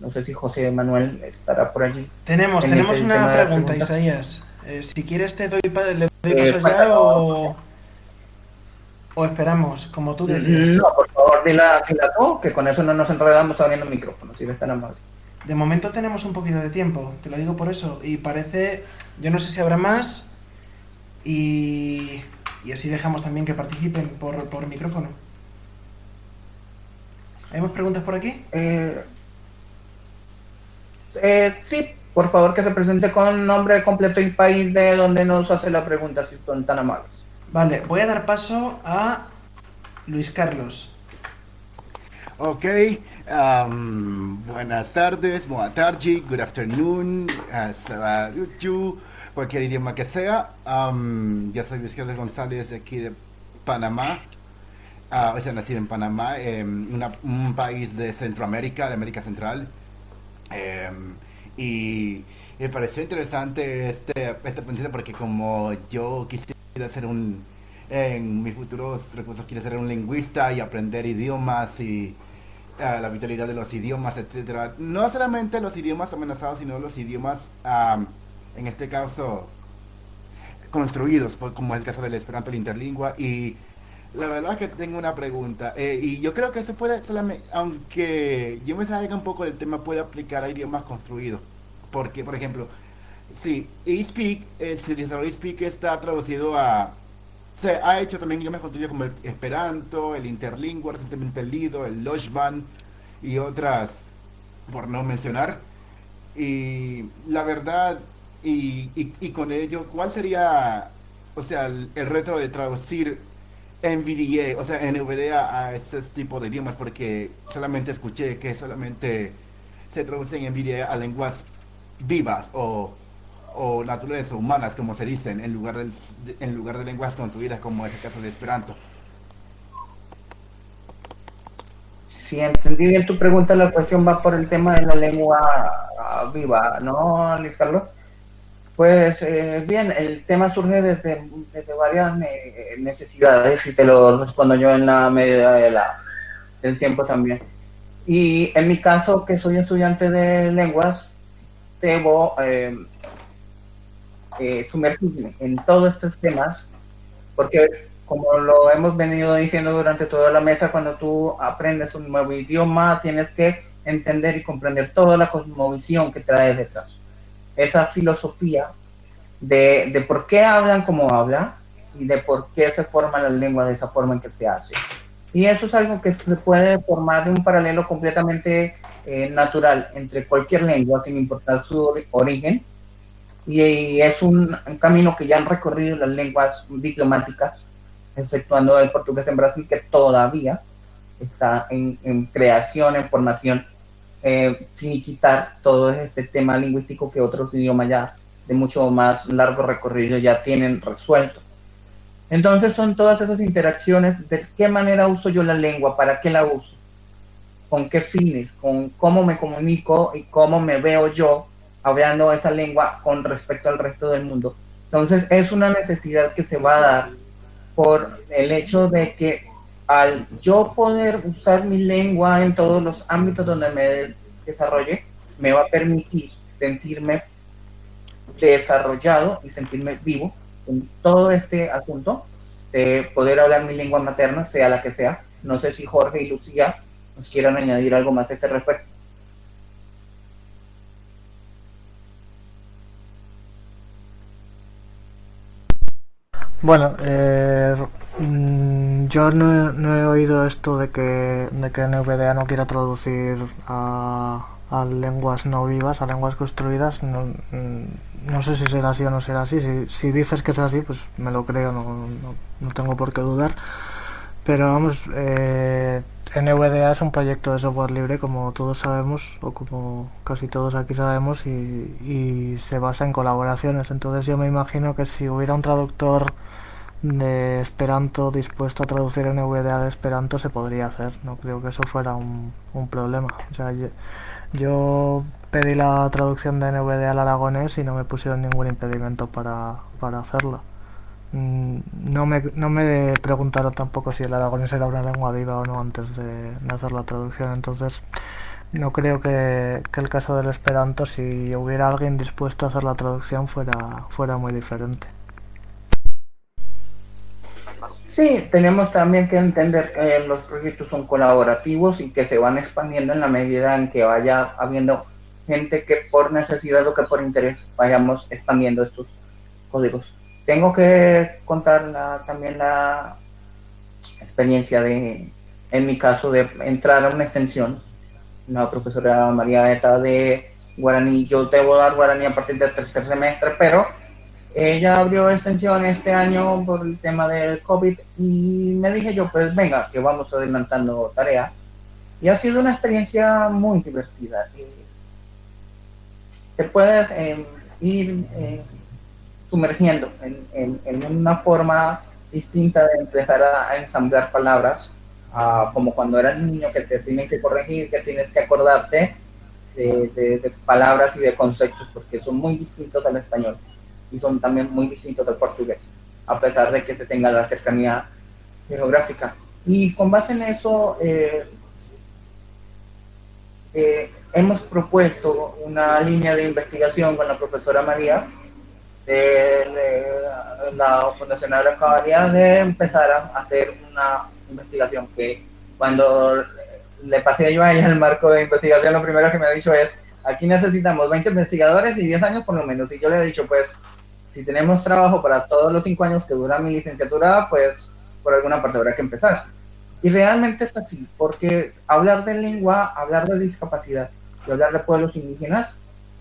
S2: no sé si José Manuel estará por allí.
S6: Tenemos, tenemos una pregunta, Isaías. Eh, si quieres te doy, le doy eh, paso ya o, o esperamos, como tú
S2: decides. No, por favor, dila, dila tú, que con eso no nos enredamos todavía en el micrófono, si eres tan amable.
S6: De momento tenemos un poquito de tiempo, te lo digo por eso. Y parece, yo no sé si habrá más y, y así dejamos también que participen por, por micrófono. ¿Hay más preguntas por aquí?
S2: Eh, Eh, sí, por favor que se presente con nombre completo y país de donde nos hace la pregunta, si son tan amables.
S6: Vale, voy a dar paso a Luis Carlos.
S7: Ok, um, buenas tardes, buenas tardes, good afternoon, uh, cualquier idioma que sea. Um, yo soy Luis Carlos González de aquí de Panamá. Uh, o sea, nací en Panamá, em, un país de Centroamérica, de América Central. Em, y me pareció interesante este, este porque como yo quisiera ser un, en mis futuros recursos quiero ser un lingüista y aprender idiomas y uh, la vitalidad de los idiomas, etcétera. No solamente los idiomas amenazados, sino los idiomas, en este caso, construidos, como es el caso del esperanto, la interlingua y la verdad es que tengo una pregunta. Eh, y yo creo que eso puede, solamente, aunque yo me salga un poco del tema, puede aplicar a idiomas construidos. Porque, por ejemplo, si eSpeak, el utilizador eSpeak está traducido a... Se ha hecho también idiomas construidos como el Esperanto, el Interlingua, recientemente el Lido, el Loshban y otras, por no mencionar. Y la verdad, y, y, con ello, ¿cuál sería, o sea, el, el reto de traducir NVDA, o sea, NVDA a ese tipo de idiomas, porque solamente escuché que solamente se traducen NVDA a lenguas vivas o, o naturales humanas, como se dicen, en lugar, de, en lugar de lenguas construidas, como es el caso de Esperanto.
S2: Si entendí bien tu pregunta, la cuestión va por el tema de la lengua viva, ¿no, Luis Carlos? Pues eh, bien, el tema surge desde, desde varias necesidades y te lo respondo yo en la medida de del tiempo también. Y en mi caso, que soy estudiante de lenguas, debo eh, eh, sumergirme en todos estos temas, porque como lo hemos venido diciendo durante toda la mesa, cuando tú aprendes un nuevo idioma, tienes que entender y comprender toda la cosmovisión que trae detrás esa filosofía de, de, por qué hablan como hablan y de por qué se forma la lengua de esa forma en que se hace. Y eso es algo que se puede formar de un paralelo completamente eh, natural entre cualquier lengua, sin importar su origen. Y, es un, camino que ya han recorrido las lenguas diplomáticas, exceptuando el portugués en Brasil, que todavía está en, en creación, en formación eh, quitar todo este tema lingüístico que otros idiomas ya de mucho más largo recorrido ya tienen resuelto. Entonces son todas esas interacciones de qué manera uso yo la lengua, para qué la uso, con qué fines, con cómo me comunico y cómo me veo yo hablando esa lengua con respecto al resto del mundo. Entonces es una necesidad que se va a dar por el hecho de que al yo poder usar mi lengua en todos los ámbitos donde me desarrolle, me va a permitir sentirme desarrollado y sentirme vivo en todo este asunto de poder hablar mi lengua materna, sea la que sea. No sé si Jorge y Lucía nos quieran añadir algo más a este respecto.
S5: Bueno, eh, yo no, he oído esto de que, de que NVDA no quiera traducir a, lenguas no vivas, a lenguas construidas. No, mm, no, sé si será así o no será así. Si, si dices que es así, pues me lo creo, no, no, tengo por qué dudar. Pero vamos, eh, NVDA es un proyecto de software libre, como todos sabemos, o como casi todos aquí sabemos, y se basa en colaboraciones. Entonces yo me imagino que si hubiera un traductor de Esperanto dispuesto a traducir NVDA de Esperanto se podría hacer. No creo que eso fuera un, problema. O sea, yo, pedí la traducción de NVDA al aragonés y no me pusieron ningún impedimento para, para hacerla. Mm, no me, no me preguntaron tampoco si el aragonés era una lengua viva o no antes de, hacer la traducción. Entonces, no creo que, que, el caso del Esperanto, si hubiera alguien dispuesto a hacer la traducción, fuera, fuera muy diferente.
S2: Sí, tenemos también que entender que los proyectos son colaborativos y que se van expandiendo en la medida en que vaya habiendo gente que por necesidad o que por interés vayamos expandiendo estos códigos. Tengo que contar también la experiencia de, en mi caso, de entrar a una extensión, una profesora María Eta de guaraní. Yo debo dar guaraní a partir del tercer semestre, pero ella abrió extensión este año por el tema del COVID y me dije yo, pues venga, que vamos adelantando tarea. Y ha sido una experiencia muy divertida. te puedes em, ir eh, sumergiendo en, una forma distinta de empezar a, ensamblar palabras, como cuando eras niño que te tienen que corregir, que tienes que acordarte de palabras y de conceptos, porque son muy distintos al español y son también muy distintos del portugués, a pesar de que se tenga la cercanía geográfica. Y con base en eso, eh, eh, hemos propuesto una línea de investigación con la profesora María de, la Fundación Agroacabaria de empezar a hacer una investigación que cuando le pasé yo a ella el marco de investigación, lo primero que me ha dicho es, aquí necesitamos 20 investigadores y 10 años por lo menos. Y yo le he dicho, pues si tenemos trabajo para todos los cinco años que dura mi licenciatura, pues por alguna parte habrá que empezar. Y realmente es así, porque hablar de lengua, hablar de discapacidad y hablar de pueblos indígenas,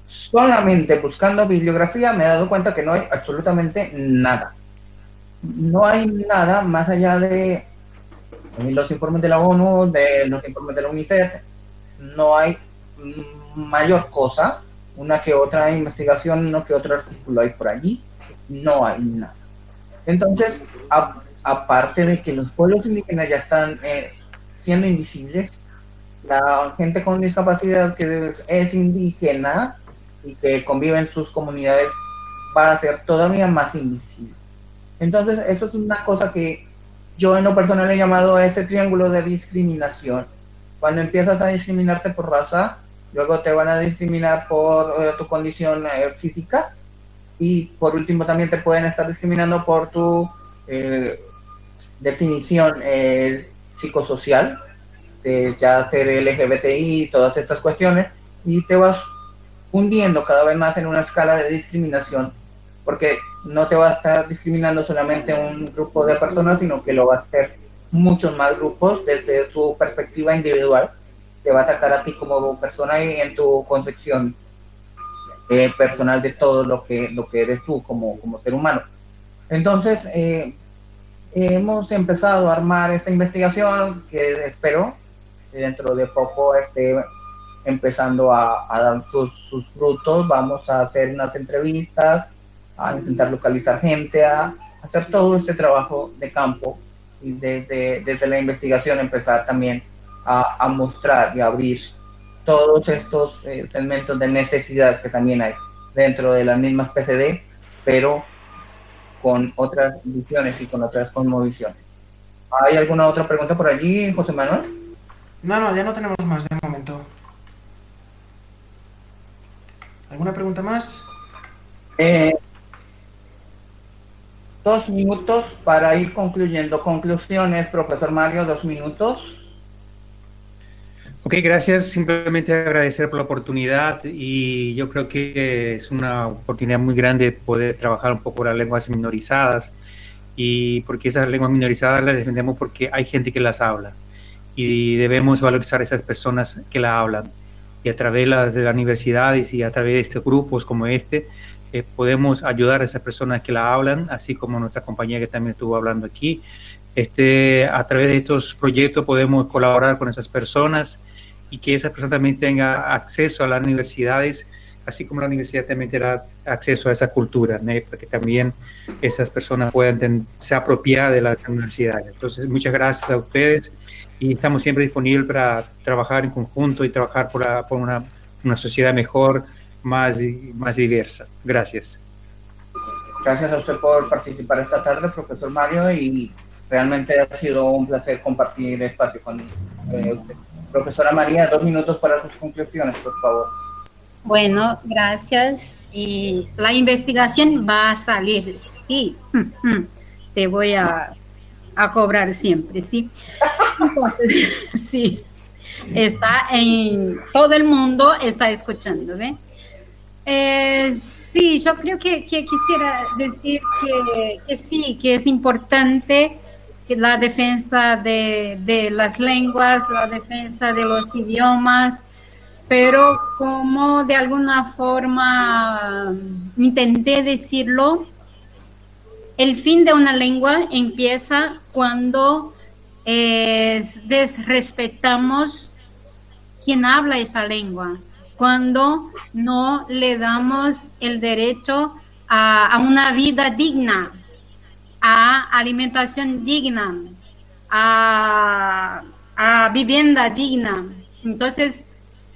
S2: solamente buscando bibliografía me he dado cuenta que no hay absolutamente nada. No hay nada más allá de los informes de la ONU, de los informes de la UNICEF, no hay mayor cosa una que otra investigación, uno que otro artículo hay por allí, no hay nada. Entonces, aparte de que los pueblos indígenas ya están eh, siendo invisibles, la gente con discapacidad que es indígena y que convive en sus comunidades va a ser todavía más invisible. Entonces, eso es una cosa que yo en lo personal he llamado ese triángulo de discriminación. Cuando empiezas a discriminarte por raza, luego te van a discriminar por eh, tu condición eh, física. Y por último también te pueden estar discriminando por tu eh, definición psicosocial, de ya ser LGBTI y todas estas cuestiones, y te vas hundiendo cada vez más en una escala de discriminación, porque no te va a estar discriminando solamente un grupo de personas, sino que lo va a hacer muchos más grupos desde su perspectiva individual te va a atacar a ti como persona y en tu concepción eh, personal de todo lo que, lo que eres tú como, como ser humano. Entonces, eh, hemos empezado a armar esta investigación que espero que dentro de poco esté empezando a, dar sus, sus, frutos. Vamos a hacer unas entrevistas, a intentar localizar gente, a hacer todo este trabajo de campo y desde, desde la investigación empezar también a, mostrar y abrir todos estos eh, elementos de necesidad que también hay dentro de las mismas PCD, pero con otras visiones y con otras cosmovisiones. ¿Hay alguna otra pregunta por allí, José Manuel?
S6: No, no, ya no tenemos más de momento. ¿Alguna pregunta más?
S2: Eh, dos minutos para ir concluyendo. Conclusiones, profesor Mario, dos minutos.
S1: Ok, gracias. Simplemente agradecer por la oportunidad y yo creo que es una oportunidad muy grande poder trabajar un poco las lenguas minorizadas y porque esas lenguas minorizadas las defendemos porque hay gente que las habla y debemos valorizar esas personas que las hablan y a través de las, de las universidades y a través de estos grupos como este eh, podemos ayudar a esas personas que la hablan, así como nuestra compañía que también estuvo hablando aquí. Este, a través de estos proyectos podemos colaborar con esas personas y que esa persona también tenga acceso a las universidades, así como la universidad también tenga acceso a esa cultura, ¿no? para que también esas personas puedan ser apropiadas de las universidades. Entonces, muchas gracias a ustedes y estamos siempre disponibles para trabajar en conjunto y trabajar por, por una, una, sociedad mejor, más, más diversa. Gracias.
S2: Gracias a usted por participar esta tarde, profesor Mario, y realmente ha sido un placer compartir espacio con eh, usted. Profesora María, dos minutos para sus conclusiones, por favor.
S4: Bueno, gracias. Y la investigación va a salir, sí. Te voy a, a cobrar siempre, sí. Entonces, sí. Está en todo el mundo, está escuchando, ¿ve? Eh, sí, yo creo que, que quisiera decir que, que, sí, que es importante la defensa de, las lenguas, la defensa de los idiomas, pero como de alguna forma intenté decirlo, el fin de una lengua empieza cuando eh, desrespetamos quien habla esa lengua, cuando no le damos el derecho a, una vida digna, a alimentación digna, a, a vivienda digna. Entonces,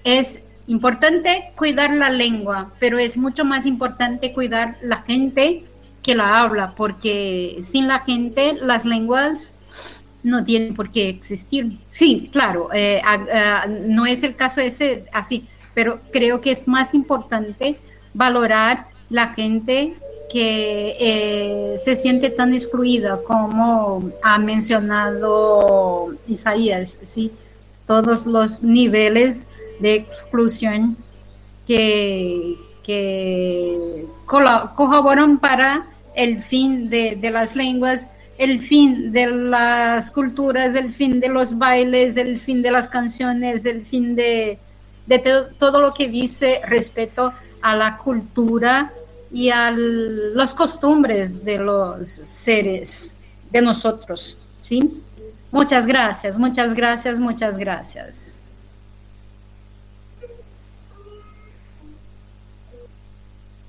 S4: es importante cuidar la lengua, pero es mucho más importante cuidar la gente que la habla, porque sin la gente las lenguas no tienen por qué existir. Sí, claro, eh, no es el caso ese así, pero creo que es más importante valorar la gente que eh, se siente tan excluida como ha mencionado Isaías, ¿sí? todos los niveles de exclusión que, colaboran para el fin de, de las lenguas el fin de las culturas, el fin de los bailes, el fin de las canciones, el fin de, todo lo que dice respecto a la cultura y a las costumbres de los seres, de nosotros. ¿sí? Muchas gracias, muchas gracias, muchas gracias.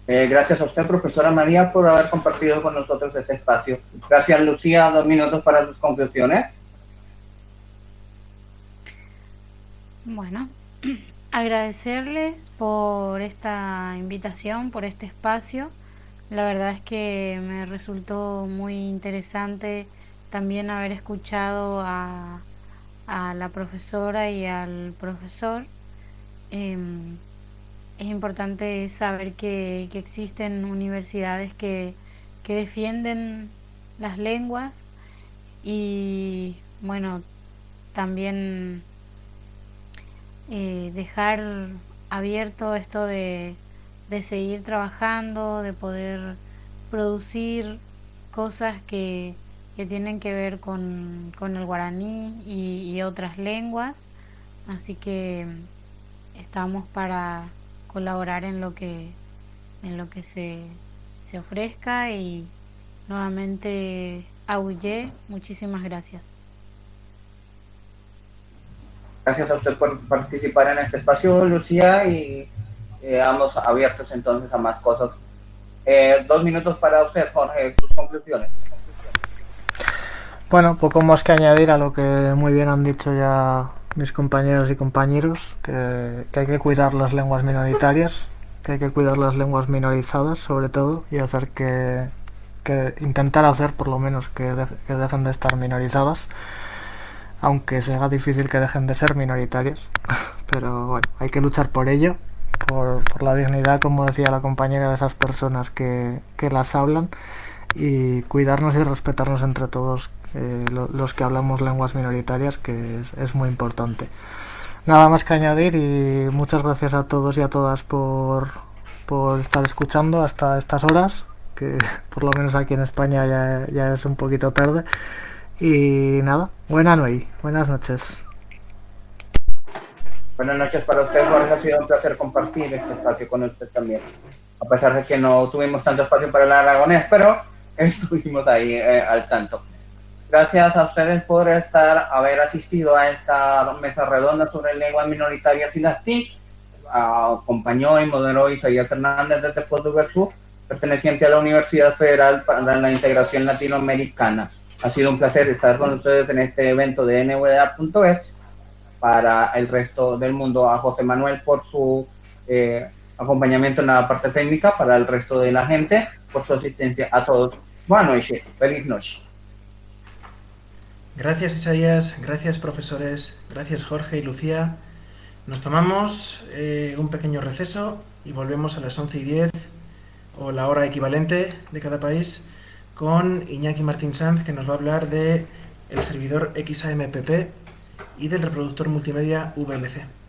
S2: Eh, gracias a usted, profesora María, por haber compartido con nosotros este espacio. Gracias, Lucía. Dos minutos para sus conclusiones.
S3: Bueno, agradecerles por esta invitación, por este espacio. La verdad es que me resultó muy interesante también haber escuchado a, la profesora y al profesor. Em, es importante saber que, existen universidades que, defienden las lenguas y bueno, también eh, dejar abierto esto de, seguir trabajando, de poder producir cosas que, tienen que ver con, el guaraní y otras lenguas. Así que estamos para colaborar en lo que en lo que se, se ofrezca y nuevamente Aullé, muchísimas gracias.
S2: Gracias a usted por participar en este espacio, Lucía, y eh, abiertos entonces a más cosas. Eh, dos minutos para usted, Jorge, sus conclusiones.
S5: Bueno, poco más que añadir a lo que muy bien han dicho ya mis compañeros y compañeros, que, hay que cuidar las lenguas minoritarias, que hay que cuidar las lenguas minorizadas sobre todo y hacer que, intentar hacer por lo menos que, dejen de estar minorizadas, aunque sea difícil que dejen de ser minoritarias, pero bueno, hay que luchar por ello, por, la dignidad, como decía la compañera, de esas personas que, que las hablan y cuidarnos y respetarnos entre todos eh, los que hablamos lenguas minoritarias, que es, muy importante. Nada más que añadir y muchas gracias a todos y a todas por, por estar escuchando hasta estas horas, que por lo menos aquí en España ya, ya es un poquito tarde. Y nada, buena noche, buenas noches.
S2: Buenas noches para usted, Jorge. Ha sido un placer compartir este espacio con usted también. A pesar de que no tuvimos tanto espacio para el aragonés, pero estuvimos ahí eh, al tanto. Gracias a ustedes por estar, haber asistido a esta mesa redonda sobre lenguas minoritarias y las TIC. Acompañó y moderó Isaías Fernández desde Puerto Sur, perteneciente a la Universidad Federal para la Integración Latinoamericana. Ha sido un placer estar con ustedes en este evento de NVA.es para el resto del mundo. A José Manuel por su eh, acompañamiento en la parte técnica, para el resto de la gente, por su asistencia a todos. Buenas noches, feliz noche.
S6: Gracias Isaías, gracias profesores, gracias Jorge y Lucía. Nos tomamos eh, un pequeño receso y volvemos a las 11 y 10 o la hora equivalente de cada país con Iñaki Martín Sanz que nos va a hablar de el servidor XAMPP y del reproductor multimedia VLC.